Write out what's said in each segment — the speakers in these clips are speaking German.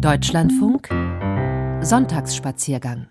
Deutschlandfunk Sonntagsspaziergang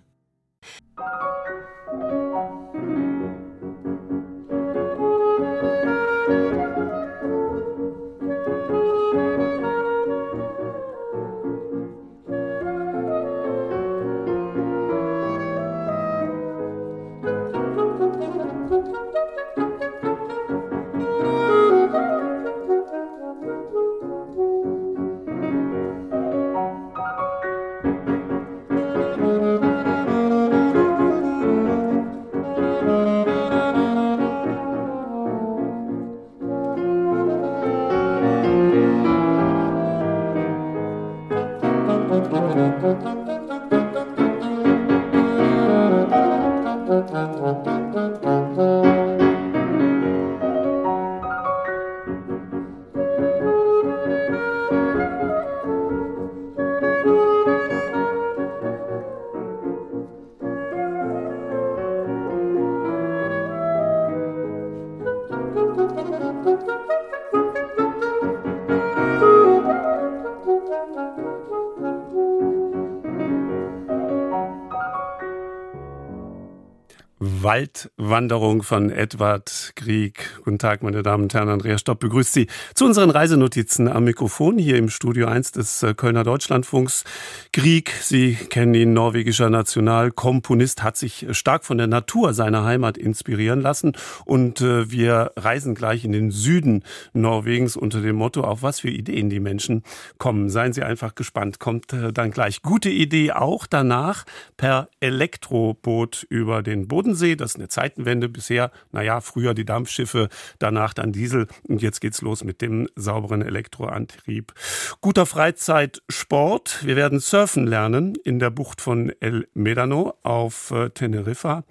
Waldwanderung von Edward Grieg. Guten Tag, meine Damen und Herren. Andrea Stopp begrüßt Sie zu unseren Reisenotizen am Mikrofon hier im Studio 1 des äh, Kölner Deutschlandfunks. Grieg, Sie kennen ihn, norwegischer Nationalkomponist, hat sich stark von der Natur seiner Heimat inspirieren lassen. Und äh, wir reisen gleich in den Süden Norwegens unter dem Motto, auf was für Ideen die Menschen kommen. Seien Sie einfach gespannt. Kommt äh, dann gleich. Gute Idee auch danach per Elektroboot über den Bodensee das ist eine Zeitenwende bisher. Naja, früher die Dampfschiffe, danach dann Diesel und jetzt geht's los mit dem sauberen Elektroantrieb. Guter Freizeitsport. Wir werden surfen lernen in der Bucht von El Medano auf äh, Teneriffa.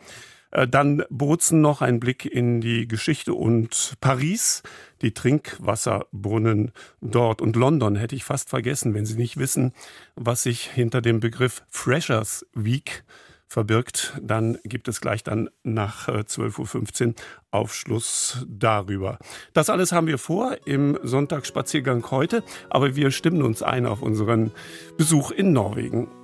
Äh, dann Bozen noch ein Blick in die Geschichte und Paris, die Trinkwasserbrunnen dort und London hätte ich fast vergessen, wenn Sie nicht wissen, was sich hinter dem Begriff Freshers Week verbirgt, dann gibt es gleich dann nach 12.15 äh, Uhr Aufschluss darüber. Das alles haben wir vor im Sonntagsspaziergang heute, aber wir stimmen uns ein auf unseren Besuch in Norwegen.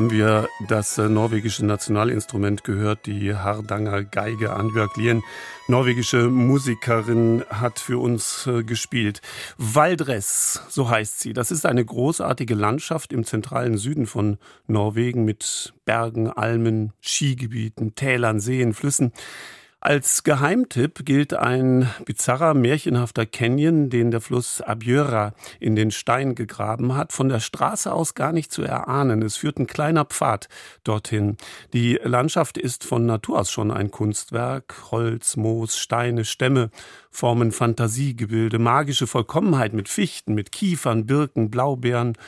Haben wir das äh, norwegische Nationalinstrument gehört, die Hardanger Geige. Anbjörg Lien, norwegische Musikerin, hat für uns äh, gespielt. Valdres, so heißt sie. Das ist eine großartige Landschaft im zentralen Süden von Norwegen mit Bergen, Almen, Skigebieten, Tälern, Seen, Flüssen. Als Geheimtipp gilt ein bizarrer, märchenhafter Canyon, den der Fluss Abjöra in den Stein gegraben hat, von der Straße aus gar nicht zu erahnen. Es führt ein kleiner Pfad dorthin. Die Landschaft ist von Natur aus schon ein Kunstwerk. Holz, Moos, Steine, Stämme formen Fantasiegebilde, magische Vollkommenheit mit Fichten, mit Kiefern, Birken, Blaubeeren,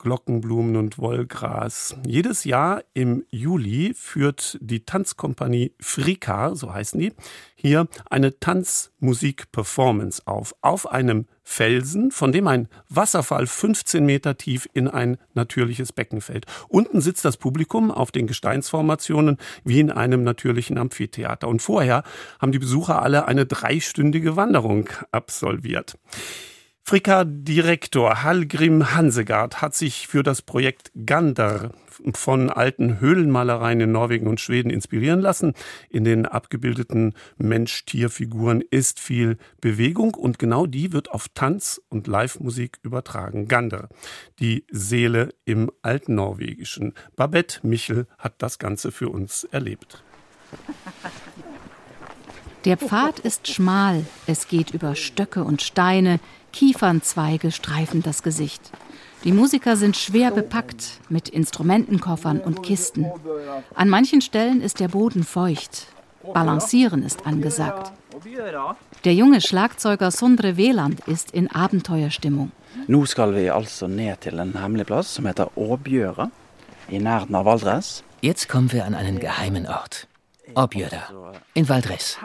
Glockenblumen und Wollgras. Jedes Jahr im Juli führt die Tanzkompanie Frika, so heißen die, hier eine Tanzmusik-Performance auf. Auf einem Felsen, von dem ein Wasserfall 15 Meter tief in ein natürliches Becken fällt. Unten sitzt das Publikum auf den Gesteinsformationen wie in einem natürlichen Amphitheater. Und vorher haben die Besucher alle eine dreistündige Wanderung absolviert. Frika-Direktor Hallgrim Hansegard hat sich für das Projekt Gander von alten Höhlenmalereien in Norwegen und Schweden inspirieren lassen. In den abgebildeten Mensch-Tier-Figuren ist viel Bewegung und genau die wird auf Tanz und Live-Musik übertragen. Gander, die Seele im alten Norwegischen. Babette Michel hat das Ganze für uns erlebt. Der Pfad ist schmal, es geht über Stöcke und Steine, Kiefernzweige streifen das Gesicht. Die Musiker sind schwer bepackt mit Instrumentenkoffern und Kisten. An manchen Stellen ist der Boden feucht. Balancieren ist angesagt. Der junge Schlagzeuger Sundre Weland ist in Abenteuerstimmung. Nå skal vi altså ned til en hemmelig plass som heter Åbjøra, i nærheten av Valdres. Jetzt kommen wir an einen geheimen Ort. Objöda, in Valdres.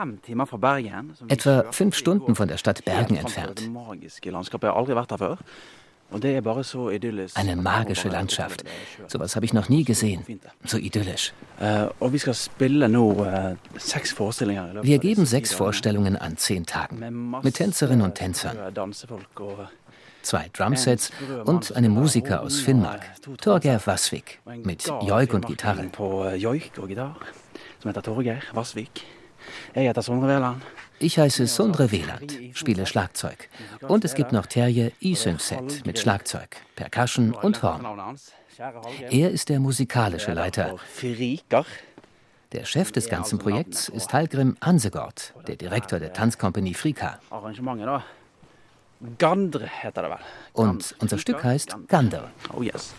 Etwa fünf Stunden von der Stadt Bergen entfernt. Eine magische Landschaft. So etwas habe ich noch nie gesehen. So idyllisch. Eh, eh, wir geben sechs Vorstellungen an zehn Tagen. Mit Tänzerinnen und Tänzern. Zwei Drumsets und einem Musiker aus Finnmark, Torger Vasvik, mit Joik und Gitarre Ich heiße Sondre Veland, spiele Schlagzeug. Und es gibt noch Terje Isungset mit Schlagzeug, Percussion und Horn. Er ist der musikalische Leiter. Der Chef des ganzen Projekts ist Hallgrim Hansegård, der Direktor der Tanzkompanie Frika. Und unser Stück heißt Gander. Oh yes.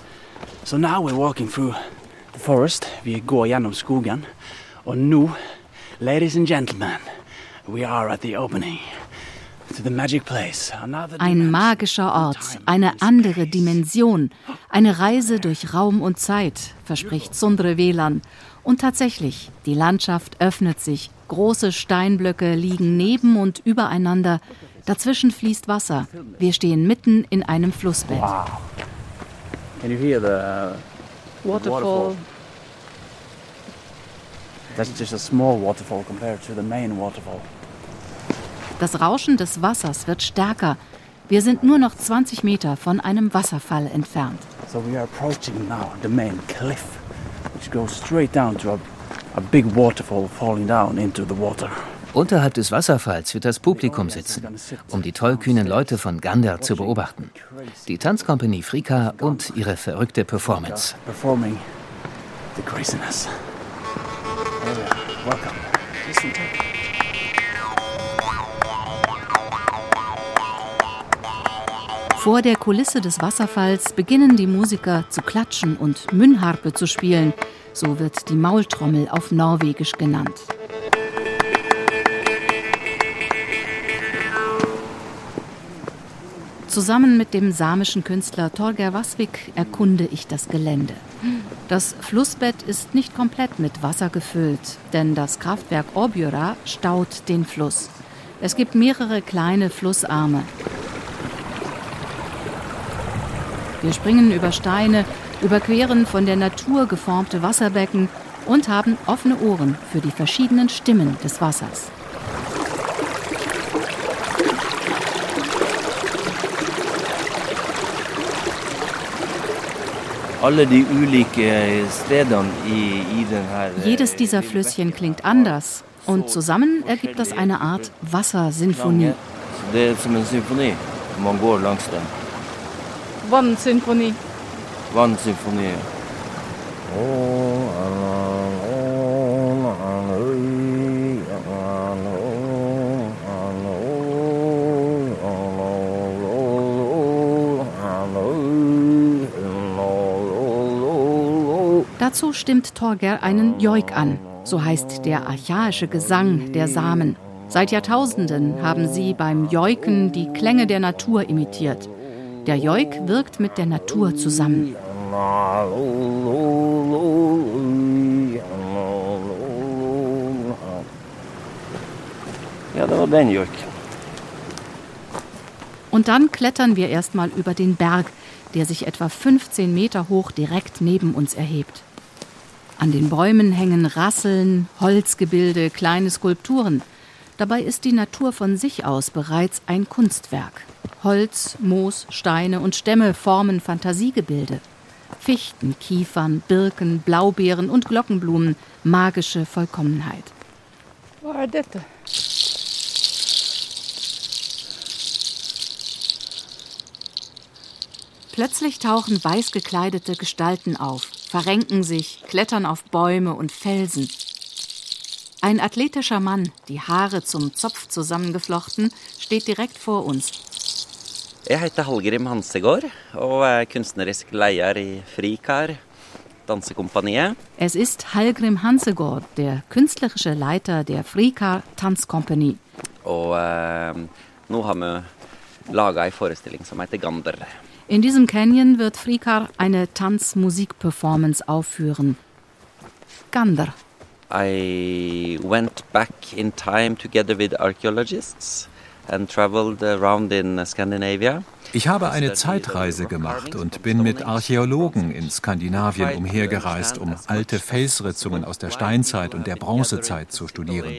So now we're walking through the forest. Wir går gjennom skogen. Und nu, ladies and gentlemen, we are at the opening. Ein magischer Ort, eine andere Dimension, eine Reise durch Raum und Zeit, verspricht Sundre Velan. Und tatsächlich, die Landschaft öffnet sich. Große Steinblöcke liegen neben und übereinander. Dazwischen fließt Wasser. Wir stehen mitten in einem Flussbett. Wow. Can you hear the waterfall? Waterfall? Das Rauschen des Wassers wird stärker. Wir sind nur noch 20 Meter von einem Wasserfall entfernt. So we are approaching now the main cliff, which goes straight down to a, a big waterfall falling down into the water. Unterhalb des Wasserfalls wird das Publikum sitzen, um die tollkühnen Leute von Gander zu beobachten. Die Tanzkompanie Frika und ihre verrückte Performance. Performing the craziness. Welcome. Vor der Kulisse des Wasserfalls beginnen die Musiker zu klatschen und Münnharpe zu spielen. So wird die Maultrommel auf Norwegisch genannt. Zusammen mit dem samischen Künstler Torger Vasvik erkunde ich das Gelände. Das Flussbett ist nicht komplett mit Wasser gefüllt, denn das Kraftwerk Orbjura staut den Fluss. Es gibt mehrere kleine Flussarme. Wir springen über Steine, überqueren von der Natur geformte Wasserbecken und haben offene Ohren für die verschiedenen Stimmen des Wassers. Jedes dieser Flüsschen klingt anders und zusammen ergibt das eine Art Wassersinfonie. Wannsinfonie. Wannsinfonie. Dazu stimmt Torger einen Joik an, so heißt der archaische Gesang der Samen. Seit Jahrtausenden haben sie beim Joiken die Klänge der Natur imitiert. Der Joik wirkt mit der Natur zusammen. Ja, das war den Joik. Und dann klettern wir erstmal über den Berg, der sich etwa 15 Meter hoch direkt neben uns erhebt. An den Bäumen hängen Rasseln, Holzgebilde, kleine Skulpturen. Dabei ist die Natur von sich aus bereits ein Kunstwerk. Holz, Moos, Steine und Stämme formen Fantasiegebilde. Fichten, Kiefern, Birken, Blaubeeren und Glockenblumen, magische Vollkommenheit. Plötzlich tauchen weiß gekleidete Gestalten auf, verrenken sich, klettern auf Bäume und Felsen. Ein athletischer Mann, die Haare zum Zopf zusammengeflochten, steht direkt vor uns. Jeg heter Hallgrim Hansegård og er kunstnerisk leder i Frikar dansekompaniet. Es ist Hallgrim Hansegård, der künstlerische Leiter der Frikar Tanzkompanie. Og eh, nå har vi laga ei forestilling som heter Gander. In diesem Canyon wird Frikar eine Tanzmusikperformance aufführen. Gander. I went back in time together with archaeologists and traveled around in Scandinavia. Ich habe eine Zeitreise gemacht und bin mit Archäologen in Skandinavien umhergereist, um alte Felsritzungen aus der Steinzeit und der Bronzezeit zu studieren.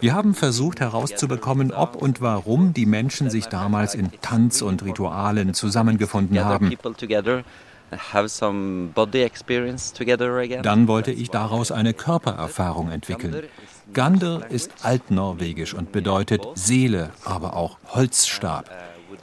Wir haben versucht herauszubekommen, ob und warum die Menschen sich damals in Tanz und Ritualen zusammengefunden haben. Dann wollte ich daraus eine Körpererfahrung entwickeln. Gander ist altnorwegisch und bedeutet Seele, aber auch Holzstab.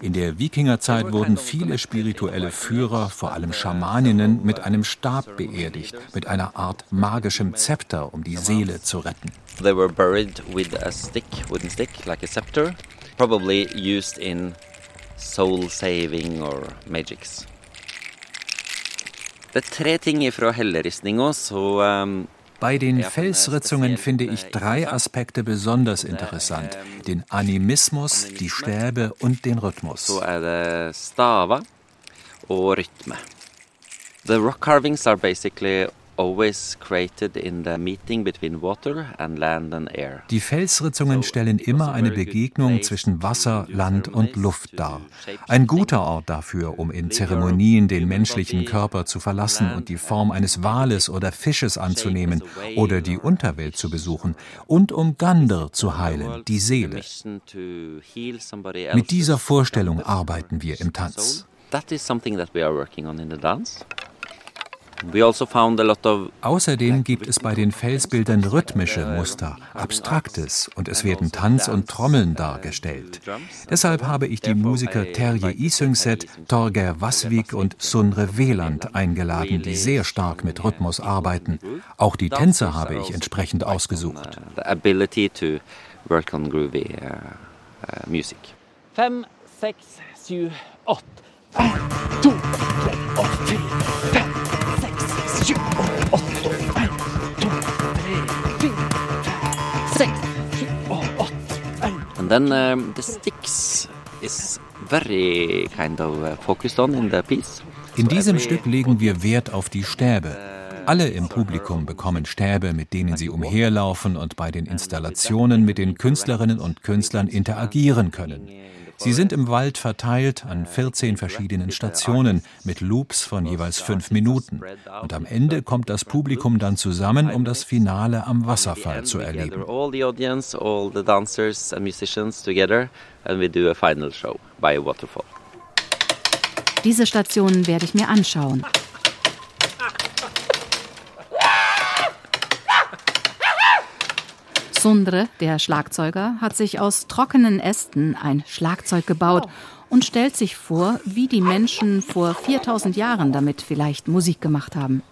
In der Wikingerzeit wurden viele spirituelle Führer, vor allem Schamaninnen, mit einem Stab beerdigt, mit einer Art magischem Zepter, um die Seele zu retten. They were buried with a stick, wooden stick, like a scepter, probably used in soul saving or magics. Det er tre ting fra helleristninga, så um, bei den Felsritzungen finde ich drei Aspekte besonders interessant. Den Animismus, die Stäbe und den Rhythmus. Rytme. The rock carvings are basically Die Felsritzungen stellen immer eine Begegnung zwischen Wasser, Land und Luft dar. Ein guter Ort dafür, um in Zeremonien den menschlichen Körper zu verlassen und die Form eines Wales oder Fisches anzunehmen oder die Unterwelt zu besuchen und um Gander zu heilen, die Seele. Mit dieser Vorstellung arbeiten wir im Tanz. That is something that we are working on in the dance. Also Außerdem gibt es bei den Felsbildern rhythmische Muster, Abstraktes und es werden Tanz und Trommeln dargestellt. Deshalb habe ich die Musiker Terje Isungset, Torger Vasvik und Sundre Weland eingeladen, die sehr stark mit Rhythmus arbeiten. Auch die Tänzer habe ich entsprechend ausgesucht. Fem, seks, syv, åtte. En, to, tre og then um, the sticks is very kind of uh, focused on in the piece. In diesem Stück legen wir Wert auf die Stäbe. Alle im Publikum bekommen Stäbe, mit denen sie umherlaufen und bei den Installationen mit den Künstlerinnen und Künstlern interagieren können. Sie sind im Wald verteilt an 14 verschiedenen Stationen mit Loops von jeweils fünf Minuten. Und am Ende kommt das Publikum dann zusammen, um das Finale am Wasserfall zu erleben. Diese Stationen werde ich mir anschauen. Sundre, der Schlagzeuger, hat sich aus trockenen Ästen ein Schlagzeug gebaut und stellt sich vor, wie die Menschen vor 4000 Jahren damit vielleicht Musik gemacht haben.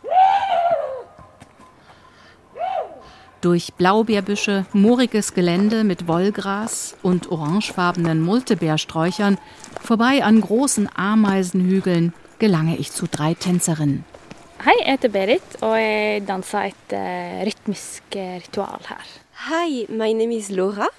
Durch Blaubeerbüsche, mooriges Gelände mit Wollgras und orangefarbenen Multebeersträuchern, vorbei an großen Ameisenhügeln, gelange ich zu drei Tänzerinnen. Hei, jeg heter Berit, og jeg danser et uh, rytmisk ritual her. Hi, my name is Laura,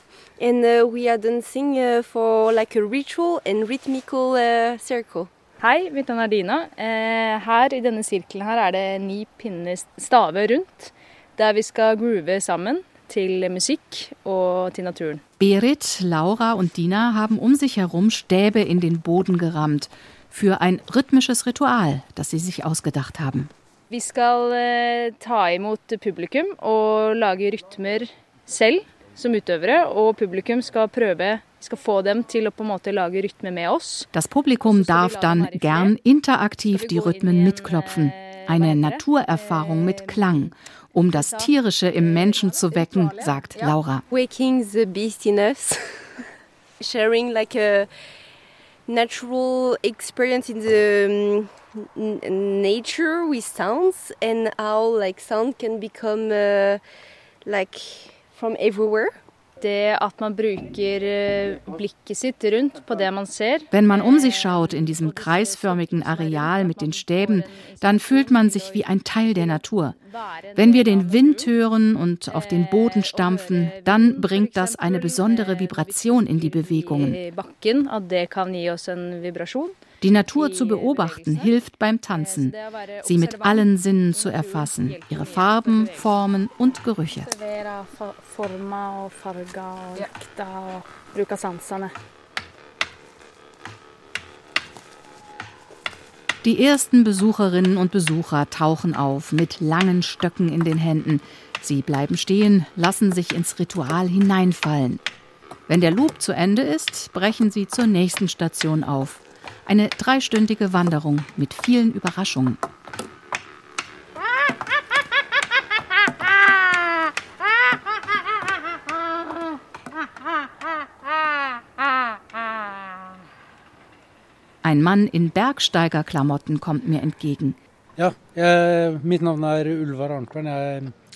and uh, we are dancing uh, for like a ritual and rhythmical circle. Hei, mitt navn er Dina. her i denne sirkelen her er det ni pinner staver rundt, der vi skal groove sammen til musikk og til naturen. Berit, Laura und Dina haben um sich herum Stäbe in den Boden gerammt für ein rhythmisches Ritual, das sie sich ausgedacht haben. Vi skal eh, ta imot publikum og lage rytmer selv som utøvere, og publikum skal prøve skal få dem til å på en måte lage rytme med oss. Das Publikum darf dann gern interaktiv die Rhythmen mitklopfen. Eine Naturerfahrung mit Klang, um das Tierische im Menschen zu wecken, sagt Laura. Waking the beast in us. Sharing like a natural experience in the nature with sounds and how like sound can become uh, like from everywhere. Det at man bruker eh, blikket sitt rundt på det man ser. Wenn man um sich schaut in diesem kreisförmigen Areal mit den Stäben, dann fühlt man sich wie ein Teil der Natur. Wenn wir den Wind hören und auf den Boden stampfen, dann bringt das eine besondere Vibration in die Bewegungen. Die Natur zu beobachten hilft beim Tanzen, sie mit allen Sinnen zu erfassen, ihre Farben, Formen und Gerüche. Die ersten Besucherinnen und Besucher tauchen auf mit langen Stöcken in den Händen. Sie bleiben stehen, lassen sich ins Ritual hineinfallen. Wenn der Loop zu Ende ist, brechen sie zur nächsten Station auf. Eine dreistündige Wanderung mit vielen Überraschungen. Ein Mann in Bergsteigerklamotten kommt mir entgegen. Ja, äh, mein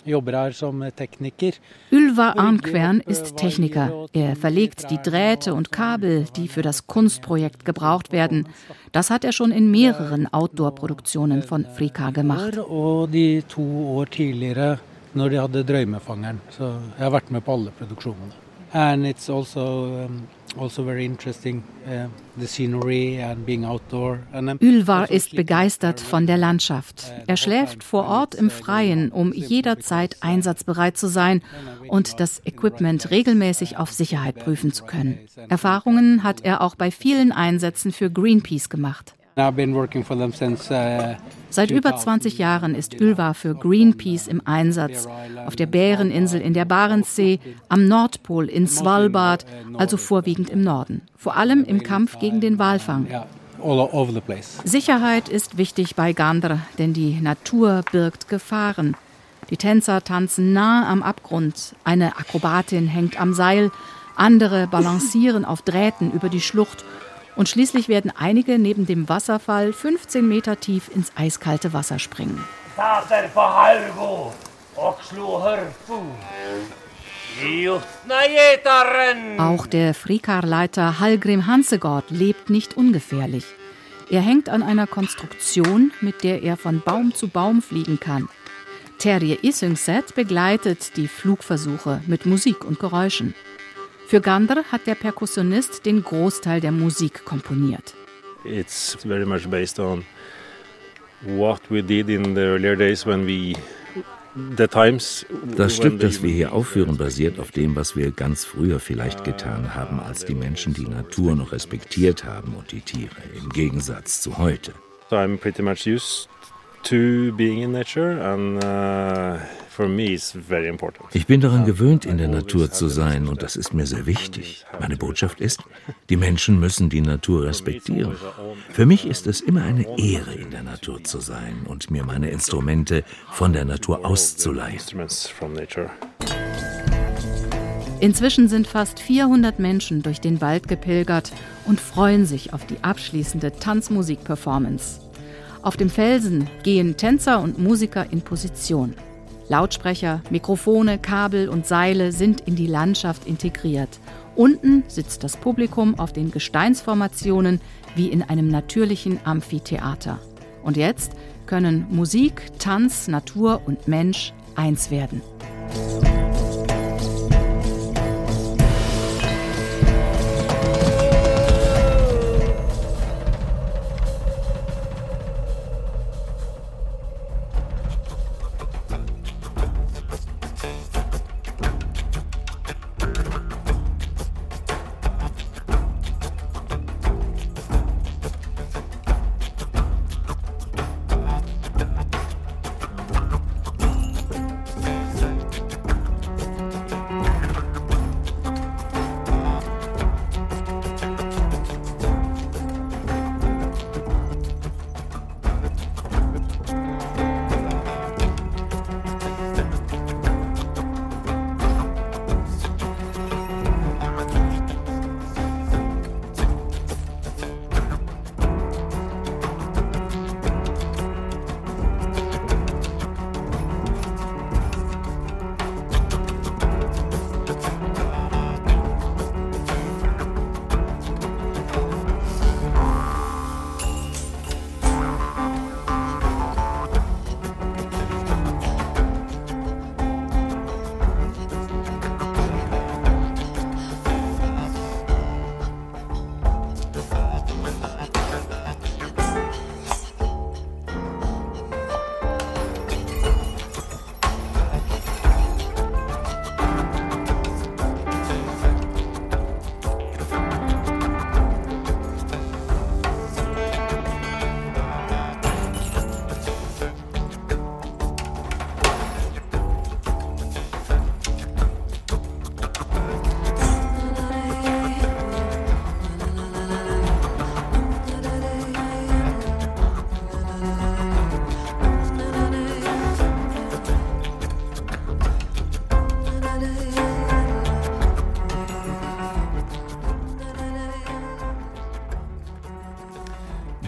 Name ist Ulvar Arnkvern. Ylva Arnquern ist Techniker. Er verlegt die Drähte und Kabel, die für das Kunstprojekt gebraucht werden. Das hat er schon in mehreren Outdoor-Produktionen von Frika gemacht. Und die zwei Jahre tidligere, når de hadde Drømmefangeren. Så jeg har vært med på alle produksjonene. And it's also um, also very interesting uh, also ist begeistert von der Landschaft. Er schläft vor Ort im Freien, um jederzeit einsatzbereit zu sein und das Equipment regelmäßig auf Sicherheit prüfen zu können. Erfahrungen hat er auch bei vielen Einsätzen für Greenpeace gemacht. Uh, Seit über 20 Jahren ist Ylva für Greenpeace im Einsatz. Auf der Bäreninsel in der Barentssee, am Nordpol in Svalbard, also vorwiegend im Norden. Vor allem im Kampf gegen den Walfang. Sicherheit ist wichtig bei Gandr, denn die Natur birgt Gefahren. Die Tänzer tanzen nah am Abgrund. Eine Akrobatin hängt am Seil. Andere balancieren auf Drähten über die Schlucht und schließlich werden einige neben dem Wasserfall 15 Meter tief ins eiskalte Wasser springen. Auch der Frikarleiter Hallgrim Hansegård lebt nicht ungefährlich. Er hängt an einer Konstruktion, mit der er von Baum zu Baum fliegen kann. Terje Isungset begleitet die Flugversuche mit Musik und Geräuschen. Für Gandr hat der Perkussionist den Großteil der Musik komponiert. It's very much based on what we did in the earlier days when we das Stück, das wir hier aufführen, basiert auf dem, was wir ganz früher vielleicht getan haben, als die Menschen die Natur noch respektiert haben und die Tiere, im Gegensatz zu heute. So I'm pretty much used to being in nature and uh, ich bin daran gewöhnt, in der Natur zu sein und das ist mir sehr wichtig. Meine Botschaft ist, die Menschen müssen die Natur respektieren. Für mich ist es immer eine Ehre, in der Natur zu sein und mir meine Instrumente von der Natur auszuleihen. Inzwischen sind fast 400 Menschen durch den Wald gepilgert und freuen sich auf die abschließende Tanzmusik-Performance. Auf dem Felsen gehen Tänzer und Musiker in Position. Lautsprecher, Mikrofone, Kabel und Seile sind in die Landschaft integriert. Unten sitzt das Publikum auf den Gesteinsformationen wie in einem natürlichen Amphitheater. Und jetzt können Musik, Tanz, Natur und Mensch eins werden.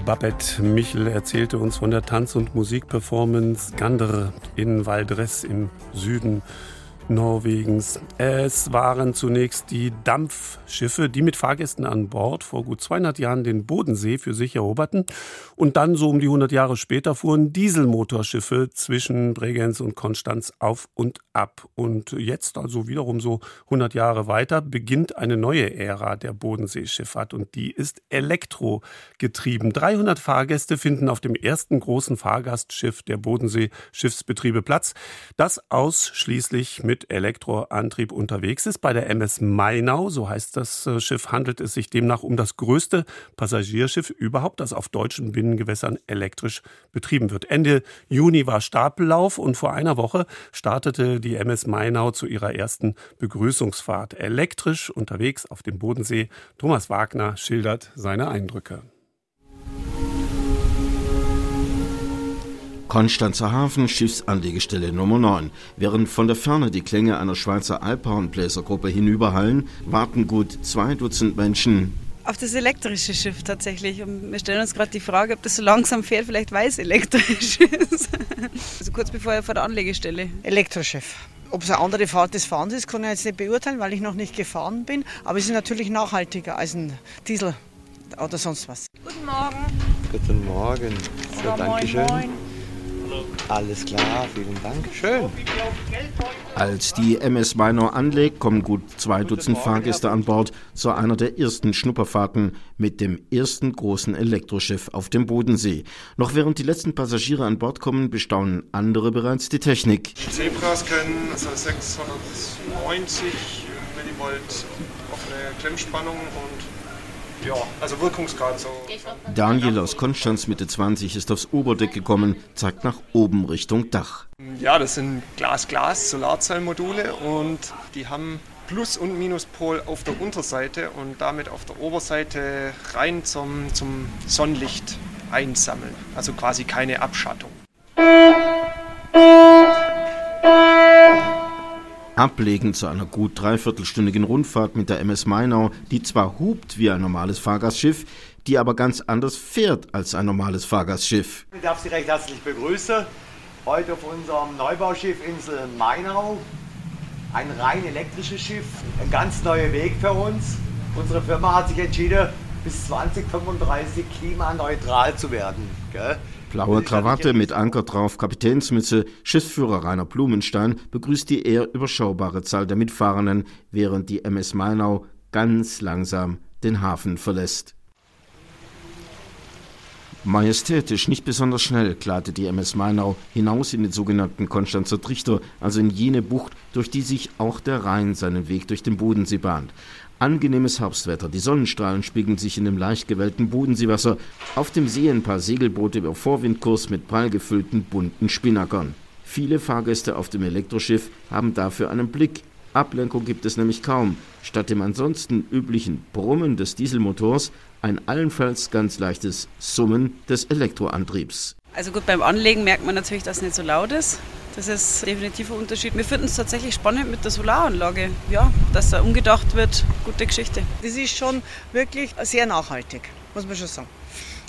Babette Michel erzählte uns von der Tanz- und Musikperformance Gander in Valdres im Süden Norwegens. Es waren zunächst die Dampfschiffe, die mit Fahrgästen an Bord vor gut 200 Jahren den Bodensee für sich eroberten. Und dann, so um die 100 Jahre später, fuhren Dieselmotorschiffe zwischen Bregenz und Konstanz auf und ab. Und jetzt, also wiederum so 100 Jahre weiter, beginnt eine neue Ära der Bodenseeschifffahrt. Und die ist elektrogetrieben. 300 Fahrgäste finden auf dem ersten großen Fahrgastschiff der Bodensee-Schiffsbetriebe Platz, das ausschließlich mit mit Elektroantrieb unterwegs ist. Bei der MS Mainau, so heißt das äh, Schiff, handelt es sich demnach um das größte Passagierschiff überhaupt, das auf deutschen Binnengewässern elektrisch betrieben wird. Ende Juni war Stapellauf und vor einer Woche startete die MS Mainau zu ihrer ersten Begrüßungsfahrt. Elektrisch unterwegs auf dem Bodensee. Thomas Wagner schildert seine Eindrücke. Konstanzer Hafen, Schiffsanlegestelle Nummer 9. Während von der Ferne die Klänge einer Schweizer Alphornbläsergruppe hinüberhallen, warten gut zwei Dutzend Menschen. Auf das elektrische Schiff tatsächlich. Und wir stellen uns gerade die Frage, ob das so langsam fährt, vielleicht weil es elektrisch ist. Also kurz bevor vor der Anlegestelle. Elektroschiff. Ob es eine andere Fahrt des Fahrens ist, kann ich jetzt nicht beurteilen, weil ich noch nicht gefahren bin. Aber es ist natürlich nachhaltiger als ein Diesel oder sonst was. Guten Morgen. Guten Morgen. So, Oder danke moin, schön. Alles klar, vielen Dank. Schön. Als die MS Minor anlegt, kommen gut zwei Dutzend Fahrgäste an Bord zu einer der ersten Schnupperfahrten mit dem ersten großen Elektroschiff auf dem Bodensee. Noch während die letzten Passagiere an Bord kommen, bestaunen andere bereits die Technik. Zebras können also 690 Millivolt offene Klemmspannung und ja, also Wirkungsgrad so. Daniel aus Konstanz Mitte 20 ist aufs Oberdeck gekommen, zeigt nach oben Richtung Dach. Ja, das sind Glas-Glas-Solarzellmodule und die haben Plus- und Minuspol auf der Unterseite und damit auf der Oberseite rein zum, zum Sonnenlicht einsammeln. Also quasi keine Abschattung. Ablegen zu einer gut dreiviertelstündigen Rundfahrt mit der MS Mainau, die zwar hupt wie ein normales Fahrgastschiff, die aber ganz anders fährt als ein normales Fahrgastschiff. Ich darf Sie recht herzlich begrüßen. Heute auf unserem Neubauschiff Insel Mainau. Ein rein elektrisches Schiff, ein ganz neuer Weg für uns. Unsere Firma hat sich entschieden, bis 2035 klimaneutral zu werden. Gell? Blaue Krawatte mit Anker drauf, Kapitänsmütze, Schiffsführer Rainer Blumenstein begrüßt die eher überschaubare Zahl der Mitfahrenden, während die MS Mainau ganz langsam den Hafen verlässt. Majestätisch, nicht besonders schnell, gleitet die MS Mainau hinaus in den sogenannten Konstanzer Trichter, also in jene Bucht, durch die sich auch der Rhein seinen Weg durch den Bodensee bahnt. Angenehmes Herbstwetter, die Sonnenstrahlen spiegeln sich in dem leicht gewellten Bodenseewasser. Auf dem See ein paar Segelboote über Vorwindkurs mit prall gefüllten bunten Spinnackern. Viele Fahrgäste auf dem Elektroschiff haben dafür einen Blick. Ablenkung gibt es nämlich kaum. Statt dem ansonsten üblichen Brummen des Dieselmotors ein allenfalls ganz leichtes Summen des Elektroantriebs. Also gut, beim Anlegen merkt man natürlich, dass es nicht so laut ist. Das ist definitiv ein Unterschied. Wir finden es tatsächlich spannend mit der Solaranlage. Ja, dass da umgedacht wird, gute Geschichte. Das ist schon wirklich sehr nachhaltig, muss man schon sagen.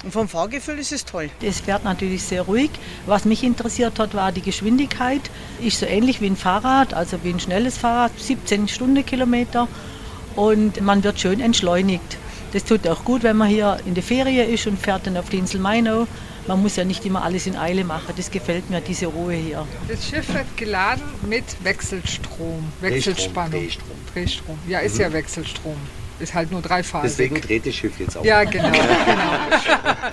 Und vom Fahrgefühl ist es toll. Es fährt natürlich sehr ruhig. Was mich interessiert hat, war die Geschwindigkeit. Ist so ähnlich wie ein Fahrrad, also wie ein schnelles Fahrrad, 17 Stundenkilometer. Und man wird schön entschleunigt. Das tut auch gut, wenn man hier in der Ferie ist und fährt dann auf die Insel Mainau. Man muss ja nicht immer alles in Eile machen. Das gefällt mir, diese Ruhe hier. Das Schiff wird geladen mit Wechselstrom, Wechselspannung. Drehstrom. Drehstrom. Ja, ist ja Wechselstrom. Ist halt nur dreiphasig. Deswegen dreht das Schiff jetzt auch. Ja, genau. genau.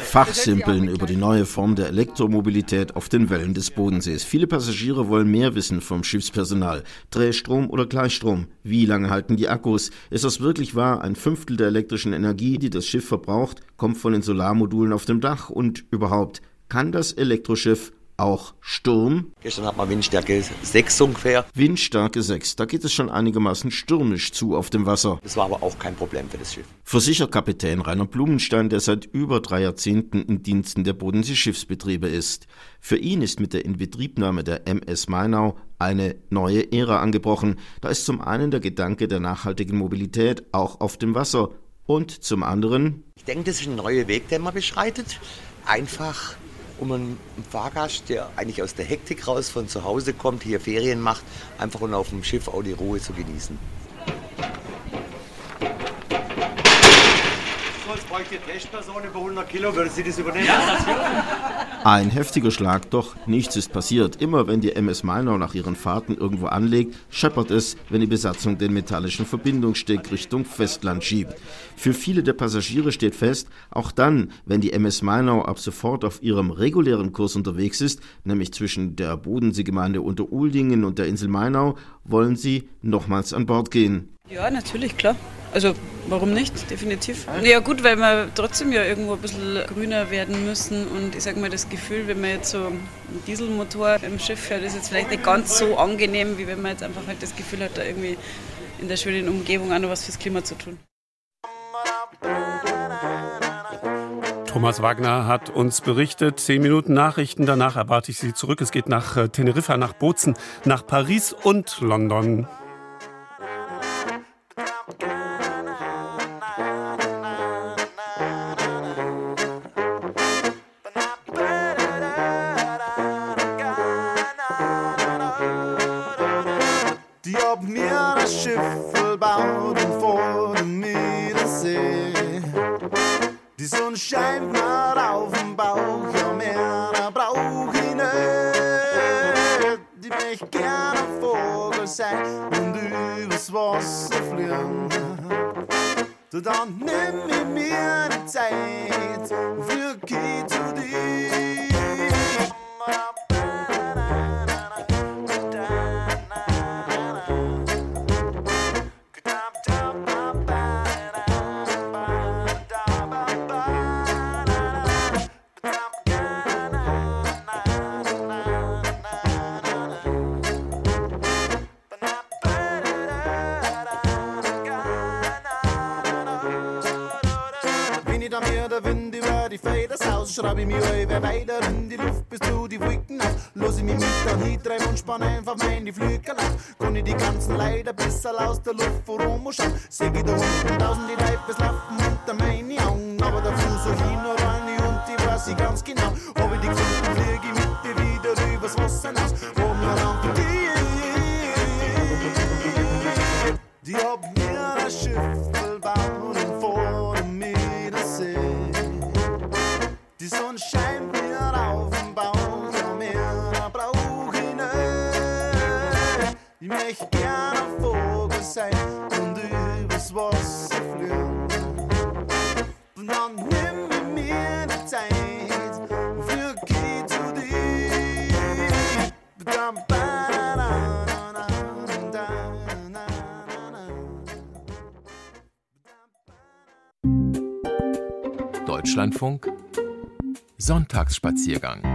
Fachsimpeln über die neue Form der Elektromobilität auf den Wellen des Bodensees. Viele Passagiere wollen mehr wissen vom Schiffspersonal. Drehstrom oder Gleichstrom? Wie lange halten die Akkus? Ist das wirklich wahr? Ein Fünftel der elektrischen Energie, die das Schiff verbraucht, kommt von den Solarmodulen auf dem Dach und überhaupt, kann das Elektroschiff auch Sturm. Gestern hat man Windstärke 6 ungefähr. Windstärke 6, da geht es schon einigermaßen stürmisch zu auf dem Wasser. Das war aber auch kein Problem für das Schiff. Versichert Kapitän Rainer Blumenstein, der seit über drei Jahrzehnten in Diensten der Bodensee-Schiffsbetriebe ist. Für ihn ist mit der Inbetriebnahme der MS Mainau eine neue Ära angebrochen. Da ist zum einen der Gedanke der nachhaltigen Mobilität auch auf dem Wasser und zum anderen. Ich denke, das ist ein neuer Weg, den man beschreitet. Einfach um einen Fahrgast, der eigentlich aus der Hektik raus von zu Hause kommt, hier Ferien macht, einfach und auf dem Schiff auch die Ruhe zu genießen. Sonst bräuchte die Testperson über 100 Kilo, würde sie das übernehmen? Ein heftiger Schlag, doch nichts ist passiert. Immer wenn die MS Mainau nach ihren Fahrten irgendwo anlegt, scheppert es, wenn die Besatzung den metallischen Verbindungssteg Richtung Festland schiebt. Für viele der Passagiere steht fest, auch dann, wenn die MS Mainau ab sofort auf ihrem regulären Kurs unterwegs ist, nämlich zwischen der Bodenseegemeinde Unteruldingen und der Insel Mainau, wollen sie nochmals an Bord gehen. Ja, natürlich, klar. Also warum nicht? Definitiv. Ja gut, weil wir trotzdem ja irgendwo ein bisschen grüner werden müssen und ich sag mal, das Gefühl, wenn man jetzt so einen Dieselmotor im Schiff fährt, ist jetzt vielleicht nicht ganz so angenehm, wie wenn man jetzt einfach halt das Gefühl hat, da irgendwie in der schönen Umgebung auch noch was fürs Klima zu tun. Thomas Wagner hat uns berichtet. Zehn Minuten Nachrichten, danach erwarte ich Sie zurück. Es geht nach äh, Teneriffa, nach Bozen, nach Paris und London. Die haben mir das Schiff vor dem Meeresee. Die Sonne scheint mir auf dem Bauch, ja mehr, da ich nicht. Ich möchte gerne Vogel sein und ich mir die Zeit und flieg zu dir. Wenn ich da mir der die Feder saust, aus. Schraub ich mich über weiter in die Luft bis zu die Wolken auf. Los ich mich mit dann hintreiben und spann einfach meine Flügel auf. Kann ich die ganzen Leider besser aus der Luft vorum schauen. Seh ich da unten tausend die Leibes laufen Deutschlandfunk Sonntagsspaziergang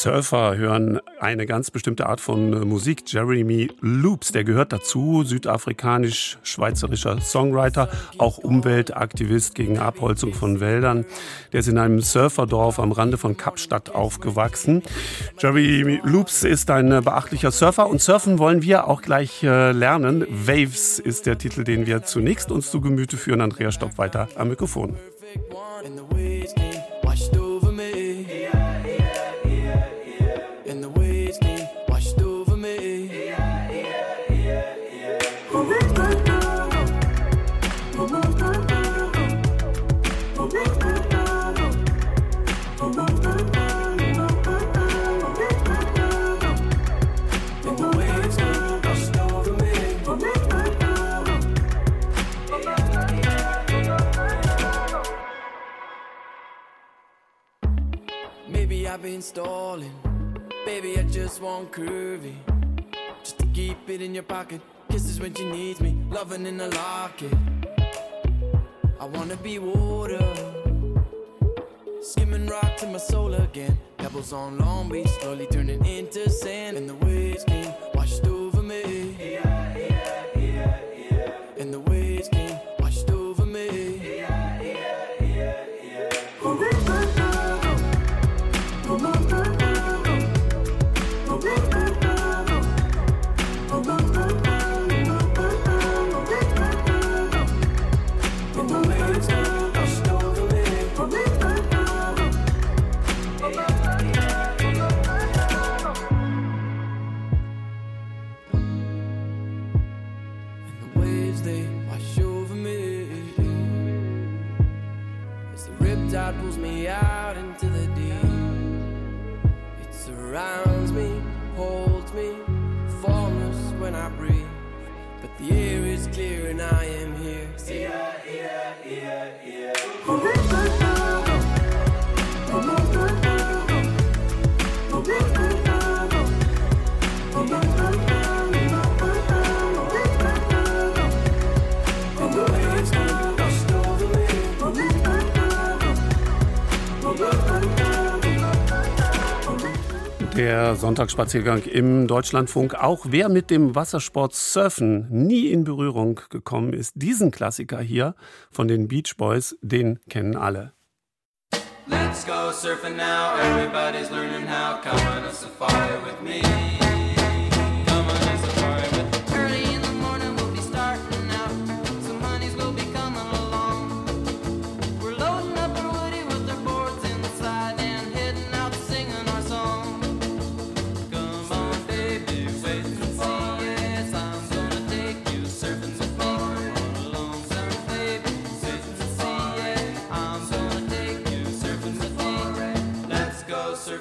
Surfer hören eine ganz bestimmte Art von äh, Musik. Jeremy Loops, der gehört dazu, südafrikanisch-schweizerischer Songwriter, auch Umweltaktivist gegen Abholzung von Wäldern. Der ist in einem Surferdorf am Rande von Kapstadt aufgewachsen. Jeremy Loops ist ein äh, beachtlicher Surfer und surfen wollen wir auch gleich äh, lernen. Waves ist der Titel, den wir zunächst uns zu Gemüte führen. Andrea Stopp weiter am Mikrofon. I've been stalling. Baby, I just want curvy. Just to keep it in your pocket. Kisses when she needs me. Loving in a locket. I wanna be water. Skimming rock to my soul again. Pebbles on Long Beach, slowly turning into sand. And the waves came washed over me. Sonntagsspaziergang im Deutschlandfunk. Auch wer mit dem Wassersport Surfen nie in Berührung gekommen ist, diesen Klassiker hier von den Beach Boys, den kennen alle. Let's go surfing now. Everybody's learning how. Come on a safari with me.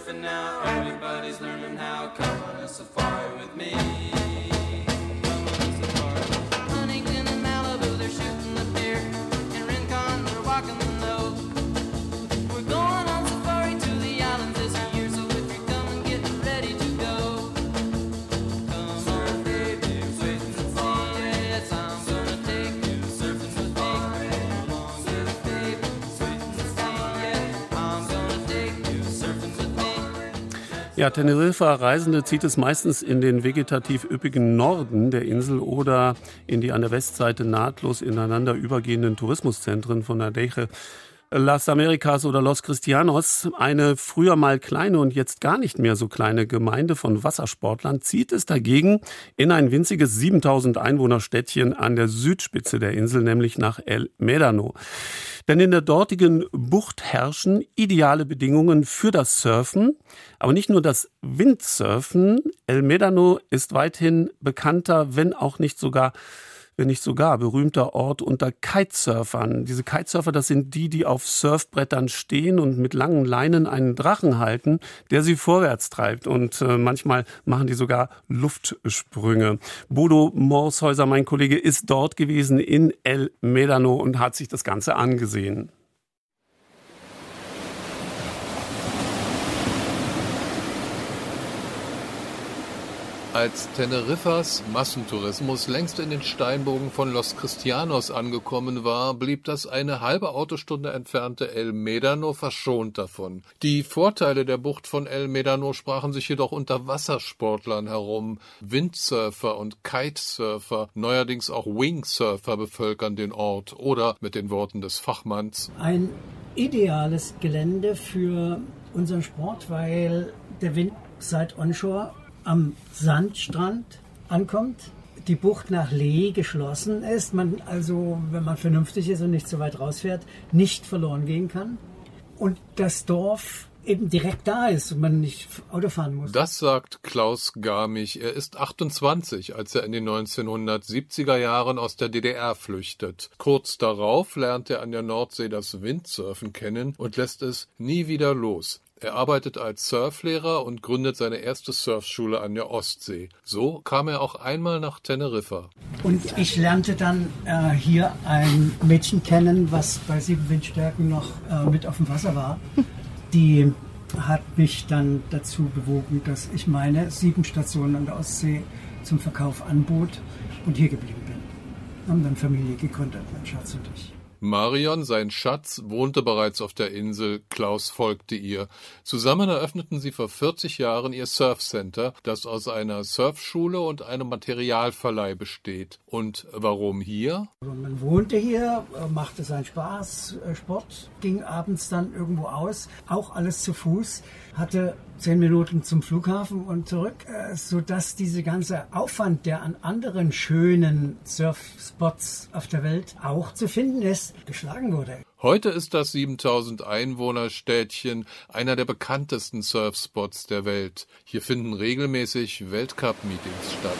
Go surfing now. Ja, Teneriffa-Reisende zieht es meistens in den vegetativ üppigen Norden der Insel oder in die an der Westseite nahtlos ineinander übergehenden Tourismuszentren von Adeje Las Americas oder Los Cristianos, eine früher mal kleine und jetzt gar nicht mehr so kleine Gemeinde von Wassersportlern, zieht es dagegen in ein winziges 7000 Einwohnerstädtchen an der Südspitze der Insel, nämlich nach El Medano. Denn in der dortigen Bucht herrschen ideale Bedingungen für das Surfen, aber nicht nur das Windsurfen. El Medano ist weithin bekannter, wenn auch nicht sogar wenn nicht sogar berühmter Ort unter Kitesurfern. Diese Kitesurfer, das sind die, die auf Surfbrettern stehen und mit langen Leinen einen Drachen halten, der sie vorwärts treibt. Und äh, manchmal machen die sogar Luftsprünge. Bodo Morshäuser, mein Kollege, ist dort gewesen in El Medano und hat sich das Ganze angesehen. Als Teneriffas Massentourismus längst in den Steinbogen von Los Cristianos angekommen war, blieb das eine halbe Autostunde entfernte El Medano verschont davon. Die Vorteile der Bucht von El Medano sprachen sich jedoch unter Wassersportlern herum. Windsurfer und Kitesurfer, neuerdings auch Wingsurfer bevölkern den Ort oder mit den Worten des Fachmanns. Ein ideales Gelände für unseren Sport, weil der Wind seit Onshore am Sandstrand ankommt, die Bucht nach Lee geschlossen ist, man also, wenn man vernünftig ist und nicht so weit rausfährt, nicht verloren gehen kann. Und das Dorf eben direkt da ist und man nicht Auto fahren muss. Das sagt Klaus Garmich. Er ist 28, als er in den 1970er Jahren aus der DDR flüchtet. Kurz darauf lernt er an der Nordsee das Windsurfen kennen und lässt es nie wieder los. Er arbeitet als Surflehrer und gründet seine erste Surfschule an der Ostsee. So kam er auch einmal nach Teneriffa. Und ich lernte dann äh, hier ein Mädchen kennen, was bei sieben Windstärken noch äh, mit auf dem Wasser war. Die hat mich dann dazu bewogen, dass ich meine sieben Stationen an der Ostsee zum Verkauf anbot und hier geblieben bin. Haben dann Familie gegründet, mein Schatz und ich. Marion, sein Schatz, wohnte bereits auf der Insel, Klaus folgte ihr. Zusammen eröffneten sie vor 40 Jahren ihr Surfcenter, das aus einer Surfschule und einem Materialverleih besteht. Und warum hier? Also man wohnte hier, machte seinen Spaß, äh, Sport, ging abends dann irgendwo aus, auch alles zu Fuß, hatte zehn Minuten zum Flughafen und zurück, äh, sodass dieser ganze Aufwand, der an anderen schönen Surfspots auf der Welt auch zu finden ist, geschlagen wurde. Heute ist das 7000 Einwohner Städtchen einer der bekanntesten Surfspots der Welt. Hier finden regelmäßig Weltcup-Meetings statt.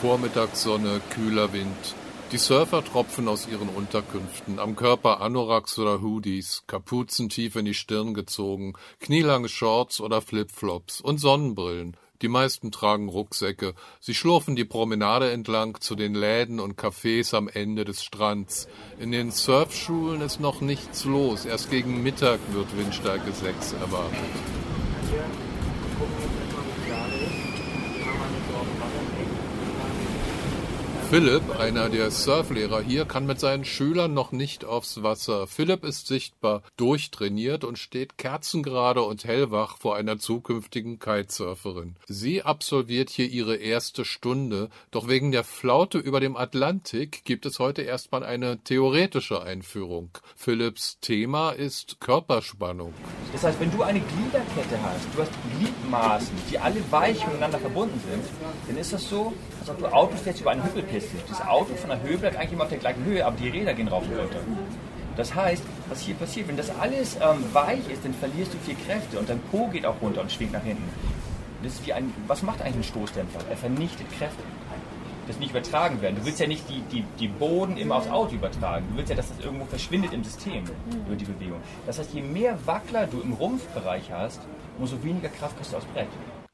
Vormittagssonne, kühler Wind. Die Surfer tropfen aus ihren Unterkünften, am Körper Anoraks oder Hoodies, Kapuzen tief in die Stirn gezogen, knielange Shorts oder Flipflops und Sonnenbrillen. Die meisten tragen Rucksäcke. Sie schlurfen die Promenade entlang zu den Läden und Cafés am Ende des Strands. In den Surfschulen ist noch nichts los. Erst gegen Mittag wird Windstärke 6 erwartet. Philipp, einer der Surflehrer hier, kann mit seinen Schülern noch nicht aufs Wasser. Philipp ist sichtbar durchtrainiert und steht kerzengerade und hellwach vor einer zukünftigen Kitesurferin. Sie absolviert hier ihre erste Stunde, doch wegen der Flaute über dem Atlantik gibt es heute erstmal eine theoretische Einführung. Philipps Thema ist Körperspannung. Das heißt, wenn du eine Gliederkette hast, du hast Gliedmaßen, die alle weich miteinander verbunden sind, dann ist das so, du Auto fährst über eine Hügelpiste. Das Auto von der Höhe bleibt eigentlich immer auf der gleichen Höhe, aber die Räder gehen rauf und runter. Das heißt, was hier passiert, wenn das alles ähm, weich ist, dann verlierst du viel Kräfte und dein Po geht auch runter und schwingt nach hinten. Das ist wie ein, was macht eigentlich ein Stoßdämpfer? Er vernichtet Kräfte, das nicht übertragen werden. Du willst ja nicht die, die, die Boden immer aufs Auto übertragen. Du willst ja, dass das irgendwo verschwindet im System über die Bewegung. Das heißt, je mehr Wackler du im Rumpfbereich hast, umso weniger Kraft kriegst du aufs Brett.